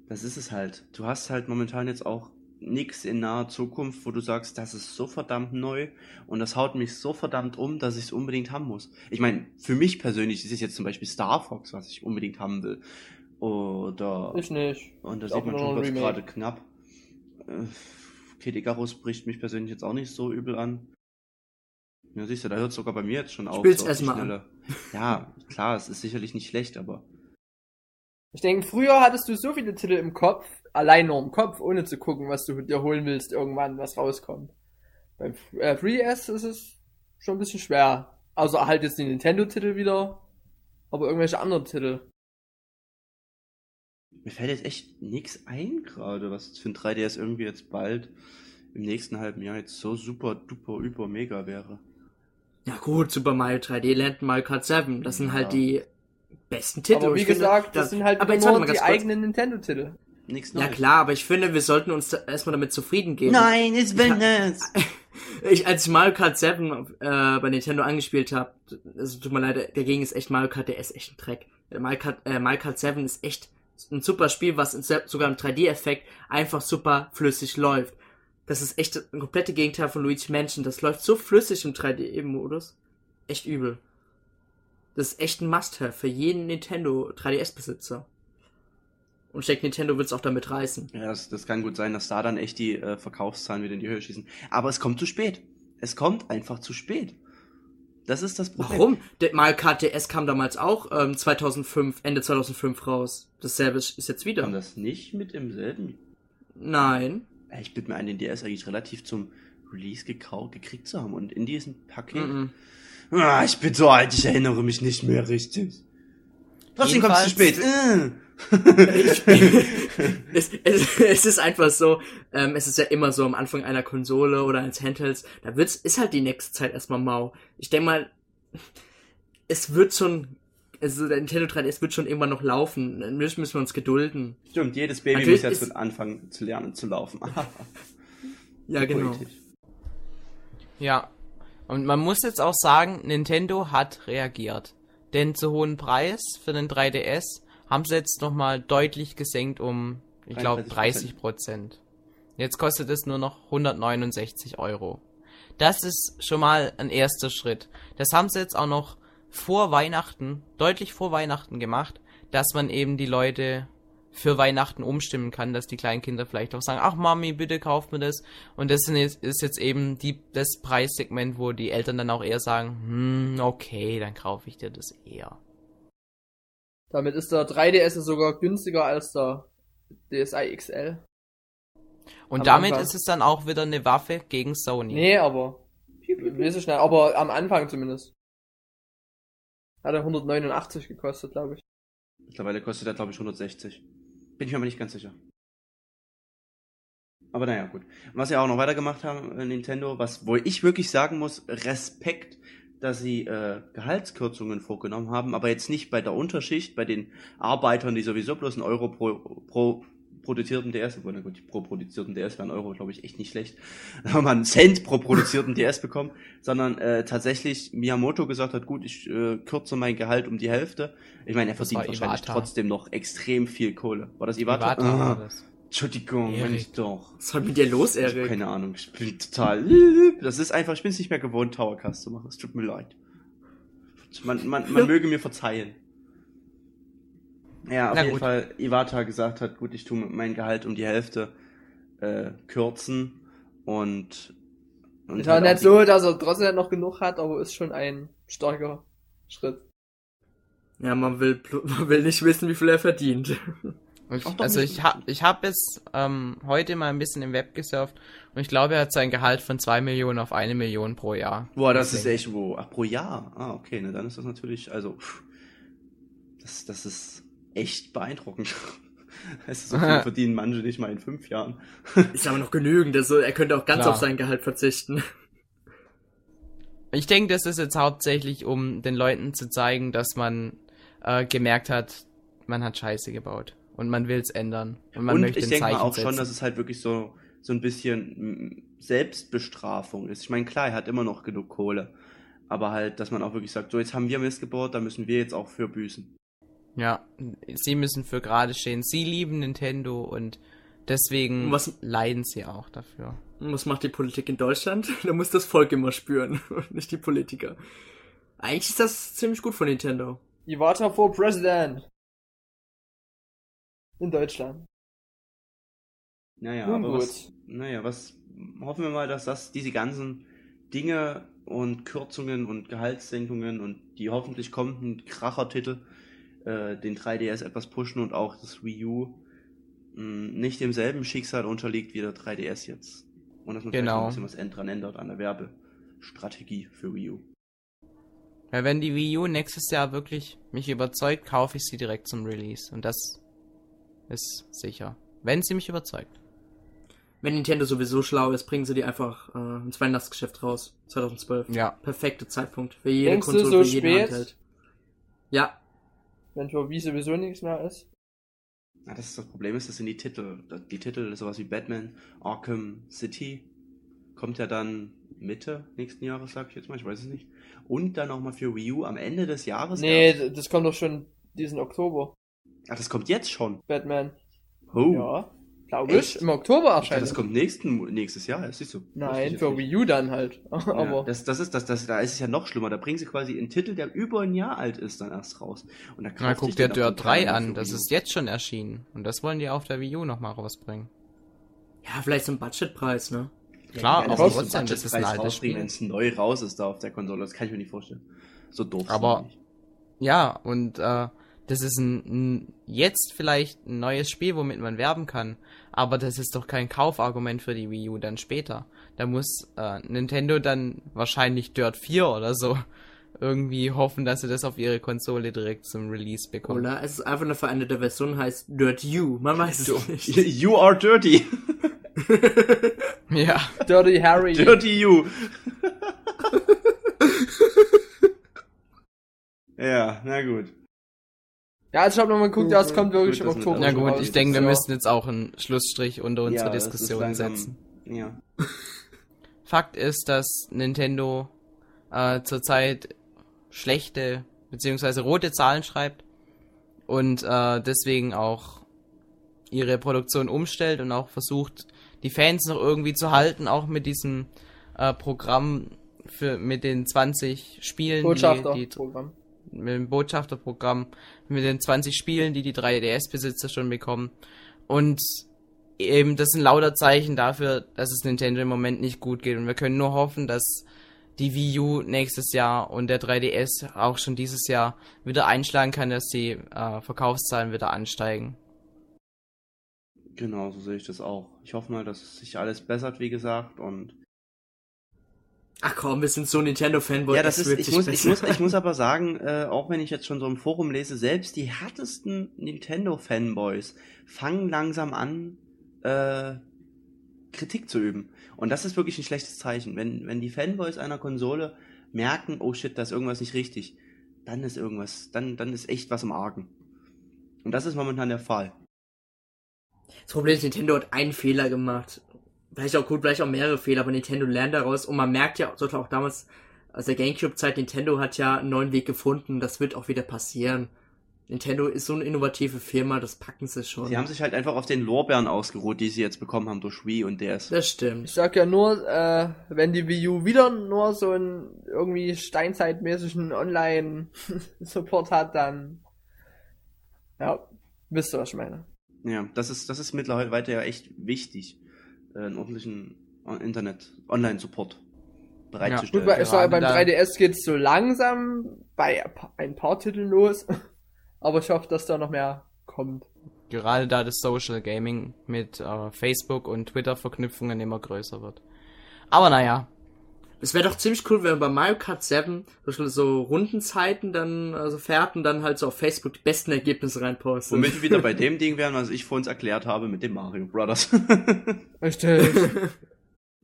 Das ist es halt. Du hast halt momentan jetzt auch nichts in naher Zukunft, wo du sagst, das ist so verdammt neu und das haut mich so verdammt um, dass ich es unbedingt haben muss. Ich meine, für mich persönlich ist es jetzt zum Beispiel Star Fox, was ich unbedingt haben will. Oder Ich nicht. und da Ist sieht auch man schon kurz gerade knapp. Äh, Kid Icarus bricht mich persönlich jetzt auch nicht so übel an. Ja, siehst du, da hört sogar bei mir jetzt schon auf. Spiel's so auf erst die mal an. Ja, klar, es ist sicherlich nicht schlecht, aber Ich denke, früher hattest du so viele Titel im Kopf, allein nur im Kopf, ohne zu gucken, was du dir holen willst, irgendwann, was rauskommt. Beim äh, 3DS ist es schon ein bisschen schwer. Also halt jetzt die Nintendo-Titel wieder, aber irgendwelche anderen Titel. Mir fällt jetzt echt nichts ein gerade, was für ein 3DS irgendwie jetzt bald im nächsten halben Jahr jetzt so super duper über mega wäre. Ja gut, Super Mario 3D Land, Mario Kart 7, das sind Ja. halt die besten Titel. aber wie ich finde, gesagt, das da- sind halt aber jetzt nur die kurz. eigenen Nintendo-Titel. Nichts Ja Neues. klar, aber ich finde, wir sollten uns da erstmal damit zufrieden geben. Nein, es will es. Ich, als ich Mario Kart 7 äh, bei Nintendo angespielt habe, also tut mir leid, dagegen ist echt Mario Kart, der ist echt ein Dreck. Der Mario Kart, äh, Mario Kart 7 ist echt ein super Spiel, was sogar im 3D-Effekt einfach super flüssig läuft. Das ist echt ein komplette Gegenteil von Luigi Mansion. Das läuft so flüssig im 3D-Modus. Echt übel. Das ist echt ein Must-Have für jeden Nintendo 3DS-Besitzer. Und ich denke, Nintendo wird es auch damit reißen. Ja, das, das kann gut sein, dass da dann echt die äh, Verkaufszahlen wieder in die Höhe schießen. Aber es kommt zu spät. Es kommt einfach zu spät. Das ist das Problem. Warum? Kart DS kam damals auch ähm, 2005, Ende 2005 raus. Dasselbe ist ist jetzt wieder. Kam das nicht mit im selben? Nein. Äh, Ich bin mir an den DS eigentlich relativ zum Release gekauft, gekriegt zu haben. Und in diesem Paket. Mhm. Ah, ich bin so alt, ich erinnere mich nicht mehr richtig. Trotzdem kommt es zu spät. Jedenfalls- Äh. es, es, es ist einfach so, ähm, es ist ja immer so am Anfang einer Konsole oder eines Handhelds, da wird's, ist halt die nächste Zeit erstmal mau. Ich denke mal, es wird schon, also der Nintendo 3DS wird schon irgendwann noch laufen. Dann müssen, müssen wir uns gedulden. Stimmt, jedes Baby Natürlich muss jetzt anfangen zu lernen zu laufen. Ja, genau. Ja. Und man muss jetzt auch sagen, Nintendo hat reagiert. Denn zu hohen Preis für den 3DS haben sie jetzt nochmal deutlich gesenkt um, ich glaube, 33%. 30 Prozent. Jetzt kostet es nur noch 169 Euro. Das ist schon mal ein erster Schritt. Das haben sie jetzt auch noch vor Weihnachten, deutlich vor Weihnachten gemacht, dass man eben die Leute für Weihnachten umstimmen kann, dass die kleinen Kinder vielleicht auch sagen, ach Mami, bitte kauf mir das. Und das ist jetzt eben die, das Preissegment, wo die Eltern dann auch eher sagen, hm, okay, dann kaufe ich dir das eher. Damit ist der 3DS sogar günstiger als der DSi XL. Und Am damit Anfang. ist es dann auch wieder eine Waffe gegen Sony. Nee, aber. Wie so schnell, aber am Anfang zumindest. Hat er 189 gekostet, glaube ich. Mittlerweile kostet er, glaube ich, 160. Bin ich mir aber nicht ganz sicher. Aber naja, gut. Was sie auch noch weitergemacht haben, äh, Nintendo, was, wo ich wirklich sagen muss, Respekt, dass sie äh, Gehaltskürzungen vorgenommen haben, aber jetzt nicht bei der Unterschicht, bei den Arbeitern, die sowieso bloß einen Euro pro, pro produzierten DS, obwohl, na gut, pro produzierten DS wären Euro, glaube ich, echt nicht schlecht, wenn man einen Cent pro produzierten DS bekommt, sondern äh, tatsächlich Miyamoto gesagt hat, gut, ich äh, kürze mein Gehalt um die Hälfte. Ich meine, er verdient wahrscheinlich Iwata. trotzdem noch extrem viel Kohle. War das Iwata? Iwata ah, war das. Entschuldigung, Erik. wenn ich doch. Was ist heute mit dir los, Ich hab Erik? keine Ahnung, ich bin total. Das ist einfach, ich bin es nicht mehr gewohnt, Towercast zu machen. Es tut mir leid. Man, man, man möge mir verzeihen. Ja, auf Na jeden gut. Fall, Iwata gesagt hat, gut, ich tue mein Gehalt um die Hälfte. äh, kürzen und, und Ist halt nicht so, dass er trotzdem noch genug hat, aber ist schon ein starker Schritt. Ja, man will, man will nicht wissen, wie viel er verdient. Ich, also ich habe ich hab jetzt ähm, heute mal ein bisschen im Web gesurft und ich glaube, er hat sein Gehalt von 2 Millionen auf eine Million pro Jahr. Boah, das ist echt wo. Ach, pro Jahr. Ah, okay, ne, dann ist das natürlich, also, pff, das, das ist echt beeindruckend. Es ist so viel verdienen manche nicht mal in fünf Jahren. Ist aber noch genügend, also er könnte auch ganz Klar. auf sein Gehalt verzichten. Ich denke, das ist jetzt hauptsächlich, um den Leuten zu zeigen, dass man äh, gemerkt hat, man hat Scheiße gebaut und man will es ändern und man und möchte ich denke mal auch setzen. schon, dass es halt wirklich so, so ein bisschen mm, Selbstbestrafung ist. Ich meine, klar, er hat immer noch genug Kohle. Aber halt, dass man auch wirklich sagt, so jetzt haben wir Mist gebaut, da müssen wir jetzt auch für büßen. Ja, sie müssen für gerade stehen. Sie lieben Nintendo und deswegen Und was- leiden sie auch dafür. Und was macht die Politik in Deutschland? Da muss das Volk immer spüren und nicht die Politiker. Eigentlich ist das ziemlich gut von Nintendo. Iwata for President. In Deutschland. Naja, Nun aber gut. was, naja, was hoffen wir mal, dass das diese ganzen Dinge und Kürzungen und Gehaltssenkungen und die hoffentlich kommenden Krachertitel äh, den 3DS etwas pushen und auch das Wii U mh, nicht demselben Schicksal unterliegt wie der 3DS jetzt. Und dass man vielleicht Genau. noch ein bisschen was dran ändert an der Werbestrategie für Wii U. Weil wenn die Wii U nächstes Jahr wirklich mich überzeugt, kaufe ich sie direkt zum Release. Und das ist sicher. Wenn sie mich überzeugt. Wenn Nintendo sowieso schlau ist, bringen sie die einfach äh, ins Weihnachtsgeschäft raus. 2012. Ja. Perfekte Zeitpunkt. Für jede Denkst Konsole, so für jeden spät? Handheld. Ja, Wenn für Wii sowieso nichts mehr ist. Ja, das, ist das Problem ist, das sind die Titel. Die Titel, sowas wie Batman, Arkham City, kommt ja dann Mitte nächsten Jahres, sag ich jetzt mal, ich weiß es nicht. Und dann nochmal für Wii U am Ende des Jahres. Nee, erst. das kommt doch schon diesen Oktober. Ach, das kommt jetzt schon. Batman. Oh. Ja. Glaube ich. Im Oktober erscheint. das kommt nächsten, nächstes Jahr, das siehst du. Nein, für. Wii U dann halt. Ja, Aber das, das ist das, das, da ist es ja noch schlimmer. Da bringen sie quasi einen Titel, der über ein Jahr alt ist, dann erst raus. Und da Na, guck sich dir Dirt total 3 für an. Das ist jetzt schon erschienen. Und das wollen die auf der Wii U nochmal rausbringen. ja, vielleicht so ein Budgetpreis, ne? Klar, Ja, aber das trotzdem, das ist ein Budgetpreis altes rausbringen, Spiel. wenn es neu raus ist da auf der Konsole. Das kann ich mir nicht vorstellen. So doof. Aber-. Ja, und äh, das ist ein, ein jetzt vielleicht ein neues Spiel, womit man werben kann. Aber das ist doch kein Kaufargument für die Wii U dann später. Da muss äh, Nintendo dann wahrscheinlich Dirt 4 oder so irgendwie hoffen, dass sie das auf ihre Konsole direkt zum Release bekommen. Oder es ist einfach eine veränderte Version, heißt Dirt U. Man weiß es nicht. You are dirty. Ja. Dirty Harry. Dirty you. ja, na gut. Ja, also ich habe nochmal geguckt, ja, es kommt wirklich Gut, im Oktober. Na gut, ich denke, wir Ja. müssen jetzt auch einen Schlussstrich unter unsere Ja, Diskussion langsam- setzen. Ja. Fakt ist, dass Nintendo äh, zurzeit schlechte beziehungsweise rote Zahlen schreibt und äh, deswegen auch ihre Produktion umstellt und auch versucht, die Fans noch irgendwie zu halten, auch mit diesem äh, Programm für mit den 20 Spielen, die, die Botschafterprogramm. Mit dem Botschafterprogramm, mit den 20 Spielen, die die 3DS-Besitzer schon bekommen. Und eben, das sind lauter Zeichen dafür, dass es Nintendo im Moment nicht gut geht. Und wir können nur hoffen, dass die Wii U nächstes Jahr und der 3DS auch schon dieses Jahr wieder einschlagen kann, dass die äh, Verkaufszahlen wieder ansteigen. Genau, so sehe ich das auch. Ich hoffe mal, dass sich alles bessert, wie gesagt, und Ach komm, wir sind so Nintendo-Fanboy. ja, das es ist, ich muss, ich muss, ich muss aber sagen, äh, auch wenn ich jetzt schon so im Forum lese, selbst die härtesten Nintendo-Fanboys fangen langsam an, äh, Kritik zu üben. Und das ist wirklich ein schlechtes Zeichen. Wenn, wenn die Fanboys einer Konsole merken, oh shit, da ist irgendwas nicht richtig, dann ist irgendwas, dann, dann ist echt was im Argen. Und das ist momentan der Fall. Das Problem ist, Nintendo hat einen Fehler gemacht. Vielleicht auch gut, vielleicht auch mehrere Fehler, aber Nintendo lernt daraus und man merkt ja, sollte auch damals, aus der Gamecube-Zeit, Nintendo hat ja einen neuen Weg gefunden, das wird auch wieder passieren. Nintendo ist so eine innovative Firma, das packen sie schon. Sie haben sich halt einfach auf den Lorbeeren ausgeruht, die sie jetzt bekommen haben durch Wii und DS. das Ich stimmt. sag ja nur, äh, wenn die Wii U wieder nur so einen irgendwie steinzeitmäßigen Online-Support hat, dann ja, wisst ihr, was ich meine. Ja, das ist, das ist mittlerweile weiter ja echt wichtig. Äh, einen ordentlichen äh, Internet-Online-Support Gut, bereitzustellen. bei, es war, beim gerade da- 3DS geht's so langsam bei ein paar Titeln los. Aber ich hoffe, dass da noch mehr kommt. Gerade da das Social Gaming mit äh, Facebook und Twitter-Verknüpfungen immer größer wird. Aber naja, Es wäre doch ziemlich cool, wenn man bei Mario Kart 7 zum Beispiel so Rundenzeiten dann, also Fährten dann halt so auf Facebook die besten Ergebnisse reinpostet. Womit wir wieder bei dem Ding wären, was ich vor uns erklärt habe mit dem Mario Brothers. Richtig.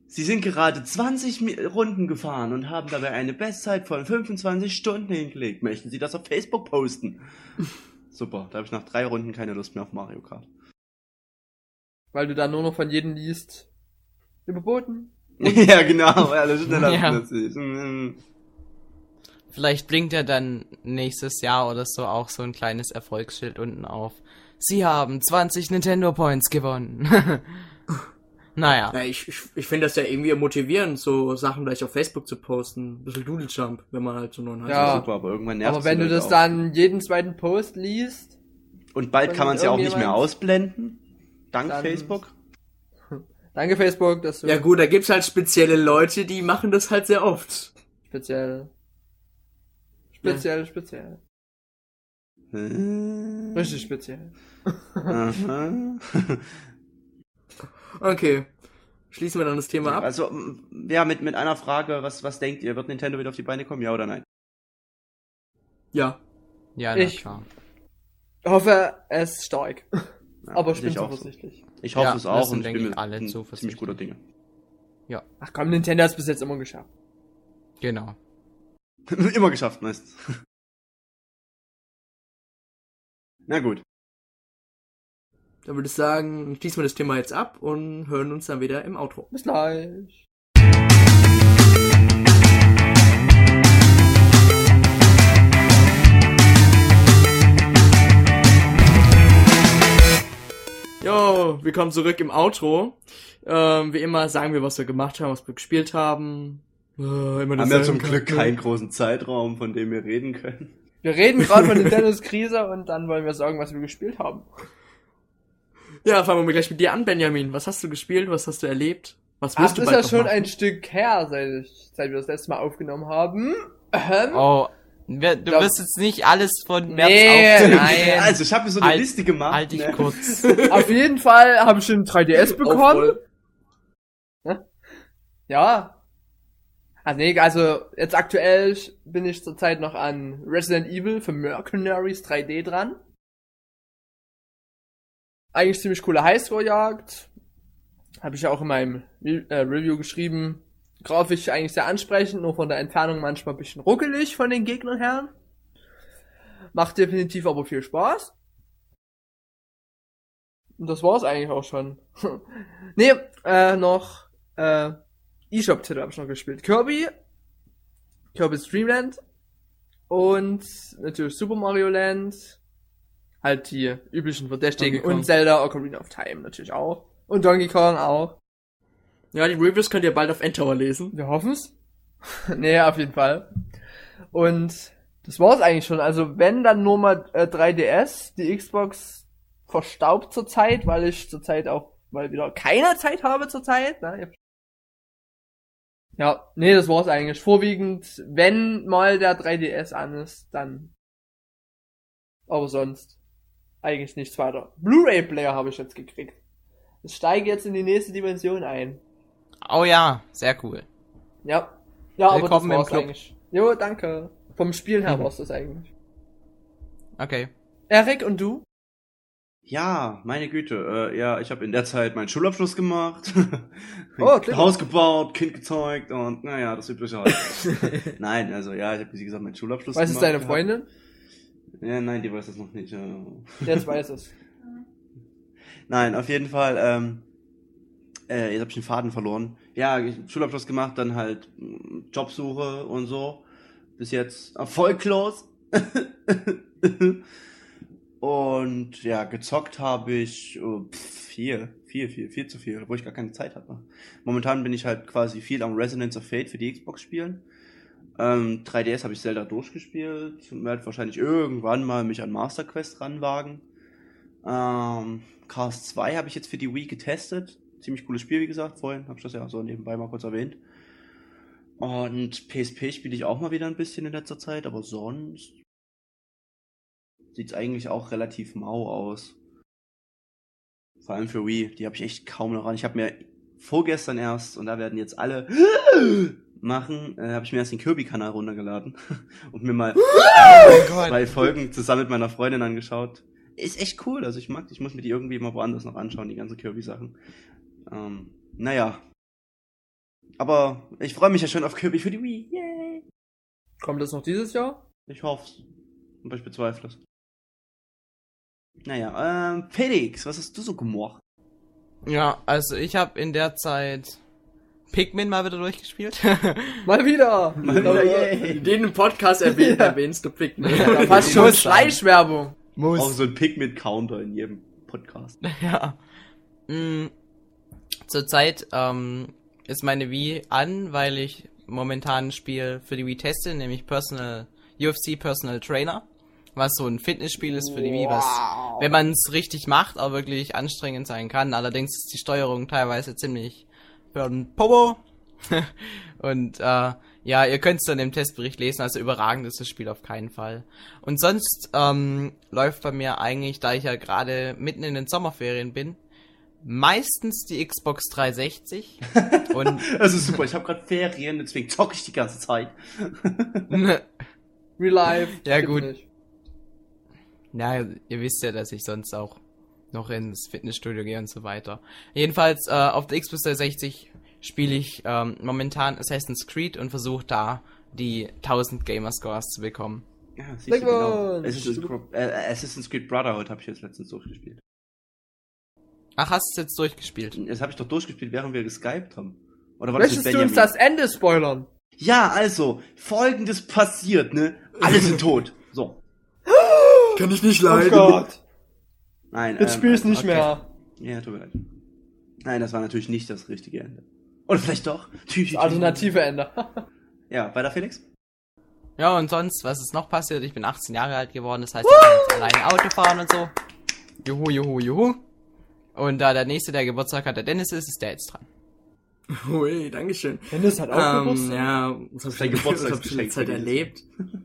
Sie sind gerade 20 Mi- Runden gefahren und haben dabei eine Bestzeit von 25 Stunden hingelegt. Möchten Sie das auf Facebook posten? Super, da habe ich nach drei Runden keine Lust mehr auf Mario Kart. Weil du dann nur noch von jedem liest. Überboten. ja, genau, ist schneller Ja. als ich. Mm. vielleicht blinkt ja dann nächstes Jahr oder so auch so ein kleines Erfolgsschild unten auf. Sie haben 20 Nintendo Points gewonnen. naja. Ja, ich, ich, ich finde das ja irgendwie motivierend, so Sachen gleich auf Facebook zu posten. Ein bisschen Doodle Jump, wenn man halt so neuen Ja. Super, aber irgendwann nervt Aber wenn du das auch. dann jeden zweiten Post liest, Und bald kann man es ja auch nicht mehr ausblenden. Dank Facebook. Danke Facebook, dass du Ja gut, da gibt's halt spezielle Leute, die machen das halt sehr oft. speziell. Speziell, speziell. Äh, Richtig speziell. aha. Okay. Schließen wir dann das Thema ab. Also, ja, mit, mit einer Frage, was, was denkt ihr? Wird Nintendo wieder auf die Beine kommen, ja oder nein? Ja. Ja, na Ich- klar. hoffe, es ist stark. Ja, Aber ich bin zuversichtlich. Ich hoffe Ja, es auch und ich denke bin mir alle zuversichtlich. ziemlich guter Dinge. Ach komm, Nintendo hat's bis jetzt immer geschafft. Genau. Immer geschafft, meistens. Na gut. Dann würde ich sagen, schließen wir das Thema jetzt ab und hören uns dann wieder im Outro. Bis gleich. Willkommen zurück im Outro. Ähm, wie immer sagen wir, was wir gemacht haben, was wir gespielt haben. Äh, immer Haben wir zum Glück keinen großen Zeitraum, von dem wir reden können. Wir reden gerade von Nintendos Krise und dann wollen wir sagen, was wir gespielt haben. Ja, fangen wir mal gleich mit dir an, Benjamin. Was hast du gespielt? Was hast du erlebt? Was Ach, wirst das du ist ja schon machen? ein Stück her, seit, ich, seit wir das letzte Mal aufgenommen haben. Ähm, Oh, du wirst jetzt nicht alles von März Nee, aufzählen. nein. Also, ich habe mir so eine Halt- Liste gemacht. Halt dich ne? kurz. Auf jeden Fall habe ich schon ein 3DS bekommen. Ja. Also nee, also jetzt aktuell bin ich zurzeit noch an Resident Evil für Mercenaries 3D dran. Eigentlich ziemlich coole Highscore-Jagd. Habe ich ja auch in meinem Re äh, Review geschrieben. Grafisch eigentlich sehr ansprechend, nur von der Entfernung manchmal ein bisschen ruckelig von den Gegnern her. Macht definitiv aber viel Spaß. Und das war's eigentlich auch schon. nee, äh, noch äh, eShop-Titel habe ich noch gespielt. Kirby, Kirby's Dreamland und natürlich Super Mario Land. Halt die üblichen Verdächtigen. Und Zelda Ocarina of Time natürlich auch. Und Donkey Kong auch. Ja, die Reviews könnt ihr bald auf Endtower lesen. Wir hoffen's. nee, auf jeden Fall. Und das war's eigentlich schon. Also wenn dann nur mal äh, 3DS, die Xbox verstaubt zurzeit, weil ich zurzeit auch mal wieder keine Zeit habe zurzeit. Ne? Ja, nee, das war's eigentlich. Vorwiegend, wenn mal der 3DS an ist, dann. Aber sonst eigentlich nichts weiter. Blu-ray-Player habe ich jetzt gekriegt. Ich steige jetzt in die nächste Dimension ein. Oh ja, sehr cool. Ja. Ja, aber das Willkommen im war's Club. eigentlich. Jo, danke. Vom Spiel her war's das eigentlich. Okay. Erik und du? Ja, meine Güte. Äh, ja, ich habe in der Zeit meinen Schulabschluss gemacht. Oh, klingt- Haus gebaut, Kind gezeugt und naja, das übliche halt. nein, also ja, ich habe wie gesagt meinen Schulabschluss Was ist gemacht. deine gehabt. Freundin? Ja, nein, die weiß das noch nicht. Ja. Jetzt weiß es. Nein, auf jeden Fall, ähm, äh, jetzt habe ich den Faden verloren. Ja, ich Schulabschluss gemacht, dann halt mm, Jobsuche und so. Bis jetzt erfolglos. und ja, gezockt habe ich äh, pff, viel, viel, viel, viel zu viel, wo ich gar keine Zeit hatte. Momentan bin ich halt quasi viel am Resonance of Fate für die Xbox spielen. Ähm, 3DS habe ich Zelda durchgespielt. Werde wahrscheinlich irgendwann mal mich an Master Quest ranwagen. Ähm, Cars 2 habe ich jetzt für die Wii getestet. Ziemlich cooles Spiel, wie gesagt, vorhin. Habe ich das ja so nebenbei mal kurz erwähnt. Und PSP spiele ich auch mal wieder ein bisschen in letzter Zeit, aber sonst sieht's eigentlich auch relativ mau aus. Vor allem für Wii, die habe ich echt kaum noch an. Ich habe mir vorgestern erst, und da werden jetzt alle machen, äh, habe ich mir erst den Kirby-Kanal runtergeladen und mir mal zwei Folgen zusammen mit meiner Freundin angeschaut. Ist echt cool, also ich mag, ich muss mir die irgendwie mal woanders noch anschauen, die ganzen Kirby-Sachen. Ähm, naja. Aber ich freue mich ja schon auf Kirby für die Wii. Yay! Kommt das noch dieses Jahr? Ich hoff's. Aber ich bezweifle es. Naja, ähm, Felix, was hast du so gemacht? Ja, also ich habe in der Zeit Pikmin mal wieder durchgespielt. Mal wieder! Mal wieder, yay. In dem Podcast erwähnt, Ja. erwähnst du Pikmin. Da passt schon Muss sein. Schleichwerbung. Auch so ein Pikmin-Counter in jedem Podcast. ja. Mm, Zurzeit ähm, ist meine Wii an, weil ich momentan ein Spiel für die Wii teste, nämlich Personal UFC Personal Trainer, was so ein Fitnessspiel ist für die Wii, was, wenn man es richtig macht, auch wirklich anstrengend sein kann. Allerdings ist die Steuerung teilweise ziemlich für den Popo. Und äh, ja, ihr könnt es dann im Testbericht lesen, also überragend ist das Spiel auf keinen Fall. Und sonst ähm, läuft bei mir eigentlich, da ich ja gerade mitten in den Sommerferien bin, meistens die Xbox 360 und Das ist super, ich habe gerade Ferien, deswegen zocke ich die ganze Zeit. Real Life. Ja, gut. nicht. Ja, ihr wisst ja, dass ich sonst auch noch ins Fitnessstudio gehe und so weiter. Jedenfalls äh, auf der Xbox 360 spiele ich ähm, momentan Assassin's Creed und versuche da die 1000 Gamerscores zu bekommen. Ja, siehst du, genau. Assassin's, Creed- äh, Assassin's Creed Brotherhood habe ich jetzt letztens durchgespielt. Ach, hast du es jetzt durchgespielt? Das habe ich doch durchgespielt, während wir geskypt haben. Oder war das Möchtest mit du uns das Ende spoilern? Ja, also, folgendes passiert, ne? Alle sind tot. So. Kann ich nicht Oh Gott. Nein, Jetzt ähm, spielst nicht okay. mehr. Ja, tut mir leid. Nein, das war natürlich nicht das richtige Ende. Oder vielleicht doch. Das alternative Ende. Ja, weiter Felix? Ja, und sonst, was ist noch passiert? Ich bin 18 Jahre alt geworden, das heißt, ich kann jetzt alleine Auto fahren und so. Juhu, juhu, juhu. Und da der nächste, der Geburtstag hat, der Dennis ist, ist der jetzt dran. Ui, Dankeschön. Dennis hat auch Ähm, Geburtstag. ja, was hab ich, denn- was hab ich in der Zeit erlebt?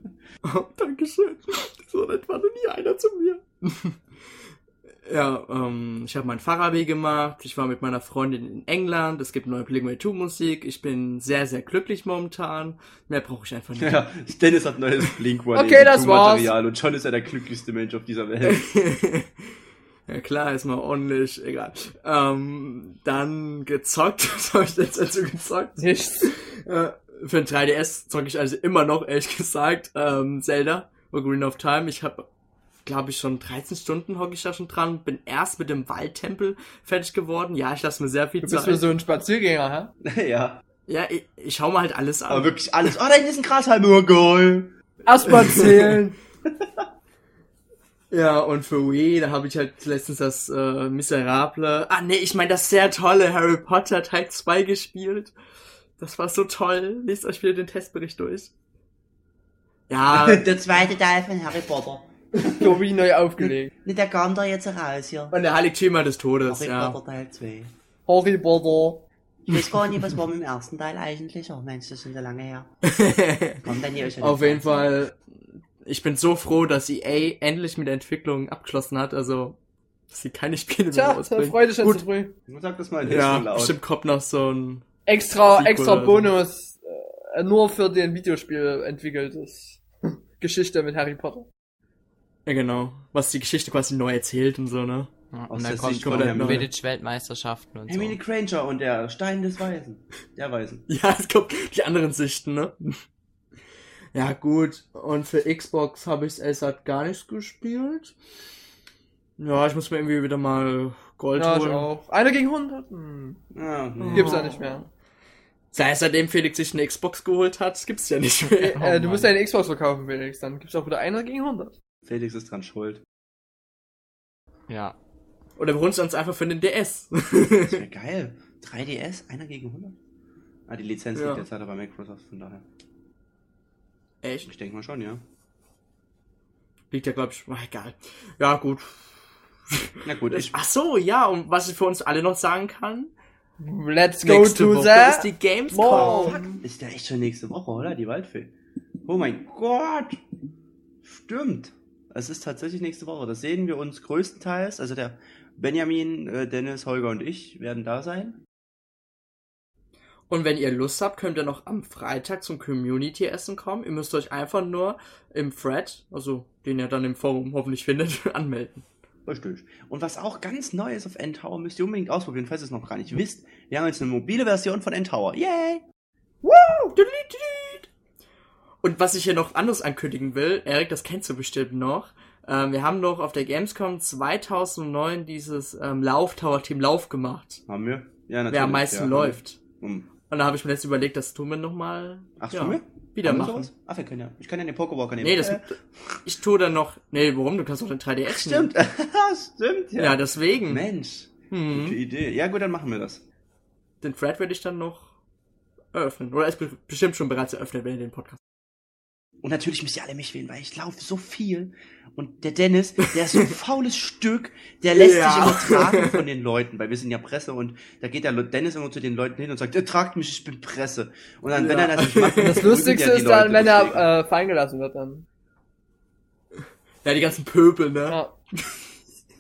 Oh, Dankeschön. So nett war noch nie einer zu mir. ja, ähm, ich habe mein Fahrradweh gemacht. Ich war mit meiner Freundin in England. Es gibt neue Blink 2 Musik. Ich bin sehr, sehr glücklich momentan. Mehr brauche ich einfach nicht. Ja, Dennis hat neues blink Okay, das war's. Und schon ist er der glücklichste Mensch auf dieser Welt. Ja klar, ist mal ordentlich, egal. Ähm, dann gezockt. Was habe ich denn dazu gezockt? Nichts. Äh, für ein 3DS zocke ich also immer noch, ehrlich gesagt, ähm, Zelda, Ocarina of Time. Ich habe, glaube ich, schon 13 Stunden hocke ich da schon dran. Bin erst mit dem Waldtempel fertig geworden. Ja, ich lasse mir sehr viel Du bist Zeit. mir so ein Spaziergänger, hä? ja, ja, ich, ich schau mal halt alles an. aber wirklich alles. Oh, da hinten ist ein Grashalm. Oh, geil. Erstmal zählen. Ja, und für Wii, da habe ich halt letztens das äh, Miserable. Ah, nee, ich meine das sehr tolle Harry Potter Teil 2 gespielt. Das war so toll. Lest euch wieder den Testbericht durch. Ja, Der zweite Teil von Harry Potter. Tobi neu aufgelegt. Nicht der kam da jetzt raus hier. und der Heiligtümer des Todes, Harry ja. Potter Teil 2. Harry Potter. Ich weiß gar nicht, was war mit dem ersten Teil eigentlich. Oh Mensch, das ist schon so lange her. Kommt dann hier schon Auf jeden Fall, ich bin so froh, dass EA endlich mit der Entwicklung abgeschlossen hat, also, dass sie keine Spiele mehr Tja, rausbringen. freu dich schon Gut. zu früh. Sag das mal in Ja, laut. bestimmt kommt noch so ein, Extra, Sequel extra oder so. Bonus, äh, nur für den Videospiel entwickeltes Geschichte mit Harry Potter. ja genau, was die Geschichte quasi neu erzählt und so, ne? Ja, Aus und der dann kommt noch Hermine. Quidditch-Weltmeisterschaften und so. Hermine Granger und der Stein des Weisen. Der Weisen. Ja, es kommt die anderen Sichten, ne? Ja, gut. Und für Xbox habe ich es halt gar nicht gespielt. Ja, ich muss mir irgendwie wieder mal Gold Ja, ich holen. auch. Einer gegen 100? Hm. Ah, nee. Gibt's ja nicht mehr. Sei es seitdem Felix sich eine Xbox geholt hat, gibt's ja nicht mehr. Äh, du Mann. musst deine Xbox verkaufen, Felix. Dann gibt's auch wieder einer gegen 100. Felix ist dran schuld. Ja. Oder wir holen es uns einfach für den DS. Das wäre geil. 3DS, einer gegen 100? Ah, die Lizenz Ja. liegt jetzt leider bei Microsoft, von daher. Echt? Ich denke mal schon, ja. Liegt ja, glaube ich. Ach, egal. Ja, gut. Na gut, ich. Ach so, ja, und was ich für uns alle noch sagen kann, Let's go Nächste to Woche the ist die Gamescom. Mall. Ist ja echt schon nächste Woche, oder? Die Waldfee. Oh mein Gott. Stimmt. Es ist tatsächlich nächste Woche. Das sehen wir uns größtenteils. Also der Benjamin, äh, Dennis, Holger und ich werden da sein. Und wenn ihr Lust habt, könnt ihr noch am Freitag zum Community-Essen kommen. Ihr müsst euch einfach nur im Thread, also den ihr dann im Forum hoffentlich findet, anmelden. Richtig. Und was auch ganz neu ist auf N-Tower, müsst ihr unbedingt ausprobieren, falls ihr es noch gar nicht wisst. Wir haben jetzt eine mobile Version von N-Tower. Yay! Und was ich hier noch anderes ankündigen will, Erik, das kennst du bestimmt noch. Ähm, wir haben doch auf der Gamescom 2009 dieses ähm, Lauf-Tower-Team Lauf gemacht. Haben wir? Ja, natürlich. Wer am meisten ja, läuft. Um. Und da habe ich mir jetzt überlegt, das tun wir nochmal Ach, ja, tun wir? wieder Haben machen. Ach, wir können ja. Ich kann ja den Pokewalker nehmen. Nee, das, Äh, ich tue dann noch, nee, warum? Du kannst doch den 3DS nehmen. stimmt. stimmt, ja. Ja, deswegen. Mensch. Gute Mhm. Idee. Ja, gut, dann machen wir das. Den Thread werde ich dann noch eröffnen. Oder ist be- bestimmt schon bereits eröffnet, wenn ihr den Podcast. Und natürlich müsst ihr alle mich wählen, weil ich laufe so viel. Und der Dennis, der ist so ein faules Stück, der lässt Ja. sich immer tragen von den Leuten, weil wir sind ja Presse und da geht der Dennis immer zu den Leuten hin und sagt, ihr tragt mich, ich bin Presse. Und dann, wenn Ja. er das nicht macht, dann Das Lustigste ist dann, Leute wenn er äh, fallen gelassen wird dann. Ja, die ganzen Pöbel, ne? Ja.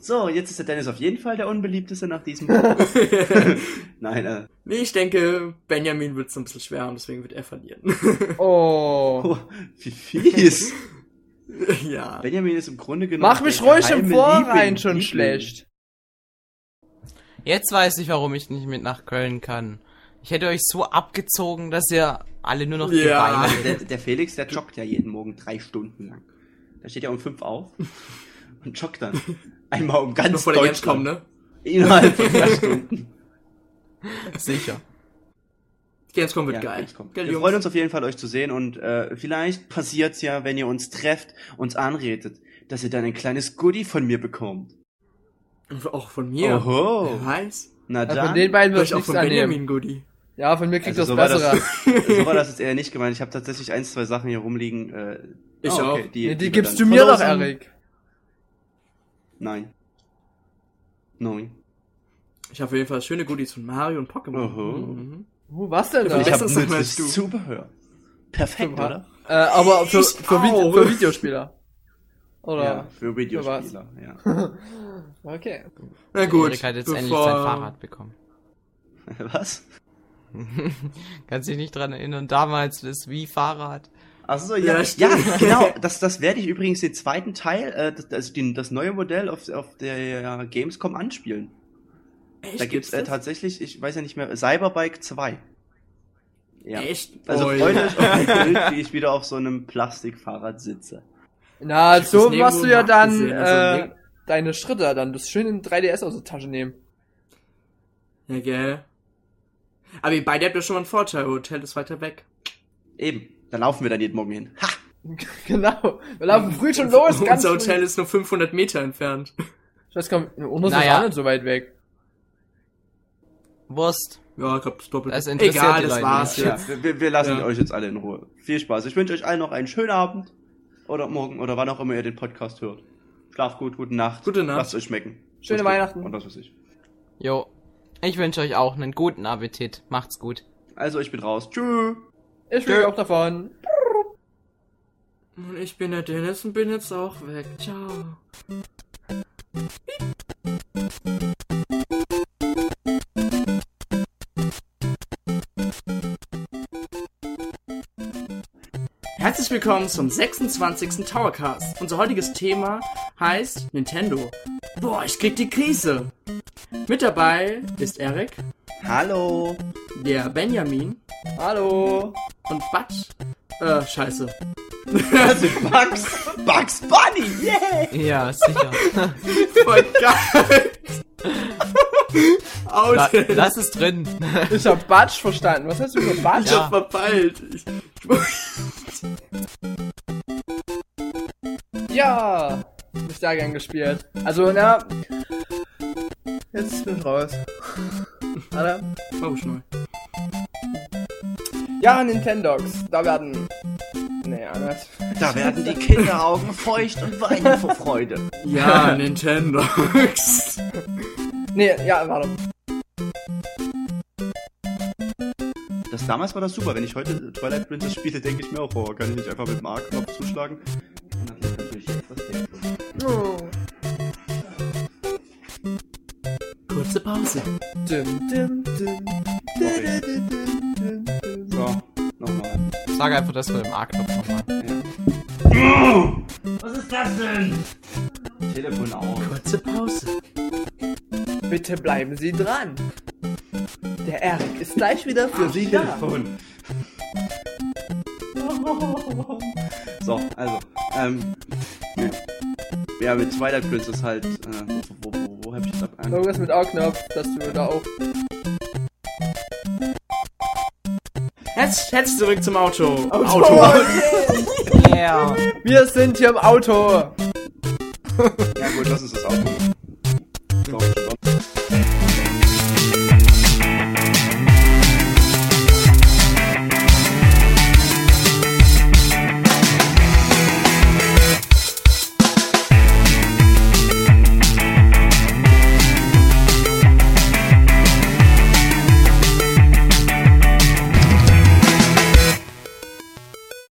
So, jetzt ist der Dennis auf jeden Fall der unbeliebteste nach diesem. Nein, äh. Nee, ich denke, Benjamin wird es ein bisschen schwer und deswegen wird er verlieren. Oh. Oh, wie fies. ja. Benjamin ist im Grunde genommen. Mach mich ruhig im Vorrein Liebling- schon Liebling. schlecht. Jetzt weiß ich, warum ich nicht mit nach Köln kann. Ich hätte euch so abgezogen, dass ihr alle nur noch Ja. geweint der, der Felix, der joggt ja jeden Morgen drei Stunden lang. Da steht er um fünf auf und joggt dann einmal um ganz Noch vor der Deutschland. Gamescom, ne? Innerhalb von drei Stunden. Sicher. Gamescom wird Ja, geil. Gamescom. Geil, Wir Jungs. freuen uns auf jeden Fall, euch zu sehen und äh, vielleicht passiert's ja, wenn ihr uns trefft, uns anredet, dass ihr dann ein kleines Goodie von mir bekommt. Auch von mir. Oho. Wer weiß. Na Ja, dann. von den beiden wird Vielleicht auch von annehmen. Benjamin Goodie. Ja, von mir kriegt Also das so war bessere. das, so war das jetzt eher nicht gemeint. Ich habe tatsächlich ein, zwei Sachen hier rumliegen. Äh, Ich ah, auch. Die, Nee, die wir gibst du mir doch. Erik. Nein. Nein. Ich habe auf jeden Fall schöne Goodies von Mario und Pokémon. Oho. Mhm. Uh, was denn da? Ich habe du. Zubehör. Perfekt, Super. oder? Äh, aber für, für, Vide für Videospieler. Oder? Ja, für Videospieler, ja. Okay. Na gut. Erik hat jetzt bevor- endlich sein Fahrrad bekommen. Was? Kannst dich nicht dran erinnern, damals das Wii-Fahrrad. Achso, Ja, ja, ja, genau. Das, das werde ich übrigens den zweiten Teil, äh, das, das, den, das neue Modell auf, auf der Gamescom anspielen. Echt? Da gibt's äh, tatsächlich, ich weiß ja nicht mehr, Cyberbike 2. Ja. Echt? Also Ui. freut euch auf ein Bild, wie ich wieder auf so einem Plastikfahrrad sitze. Na, Ich so machst du ja dann also äh, deine Schritte dann das schön in 3DS aus der Tasche nehmen. Ja, gell. Aber ihr beide habt ja schon mal einen Vorteil. Hotel ist weiter weg. Eben. Da laufen wir dann jeden Morgen hin. Ha! genau. Wir laufen früh schon los, ganz Unser Hotel früh. ist nur 500 Meter entfernt. Ich weiß gar nicht, Unser ist Naja. auch nicht so weit weg. Wurst. Ja, ich glaub, das doppelte. Das Egal, das war's nicht. jetzt. Wir, wir, lassen Ja. euch jetzt alle in Ruhe. Viel Spaß. Ich wünsche euch allen noch einen schönen Abend. Oder morgen oder wann auch immer ihr den Podcast hört. Schlaft gut, gute Nacht. Gute Nacht. Lasst euch schmecken. Schöne Macht's gut. Weihnachten. Und was weiß ich. Jo. Ich wünsche euch auch einen guten Appetit. Macht's gut. Also ich bin raus. Tschüss. Ich fliege auch davon. Und ich bin der Dennis und bin jetzt auch weg. Ciao. Herzlich willkommen zum 26. Towercast. Unser heutiges Thema heißt Nintendo. Boah, ich krieg die Krise. Mit dabei ist Erik, Hallo. der Benjamin Hallo. Und Batsch. Äh, scheiße. Sind Bugs. Bugs Bunny. Yeah. Ja, sicher. Voll geil. La lass es drin. Ich hab Batsch verstanden. Was hast du für Batsch? Ich hab verpeilt. Ich, Ja. Hab ich da gern gespielt. Also, na. Jetzt bin ich raus. Warte. oh, schnell. Ja, Nintendogs. Da werden. Naja, das. Da werden die Kinderaugen feucht und weinen vor Freude. Ja, Nintendo. Nee, ja, warte. damals war das super. Wenn ich heute Twilight Princess spiele, denke ich mir auch, oh, kann ich nicht einfach mit dem A-Knopf zuschlagen? Das das. Oh. Kurze Pause. Dum, dum, dum. Sorry. Nochmal. Sag einfach das mit dem A-Knopf nochmal. Telefon aus. Kurze Pause. Bitte bleiben Sie dran. Der Erik ist gleich wieder für Sie da. Telefon. So, also, ähm, ja. ja, mit Twilight Princess halt, äh, wo, wo, wo, wo hab ich das ab? Irgendwas mit A-Knopf, dass du da auch. Jetzt, jetzt zurück zum Auto. Auto. Oh, Auto. yeah. Wir sind hier im Auto. Ja gut, das ist das Auto. Ich glaube,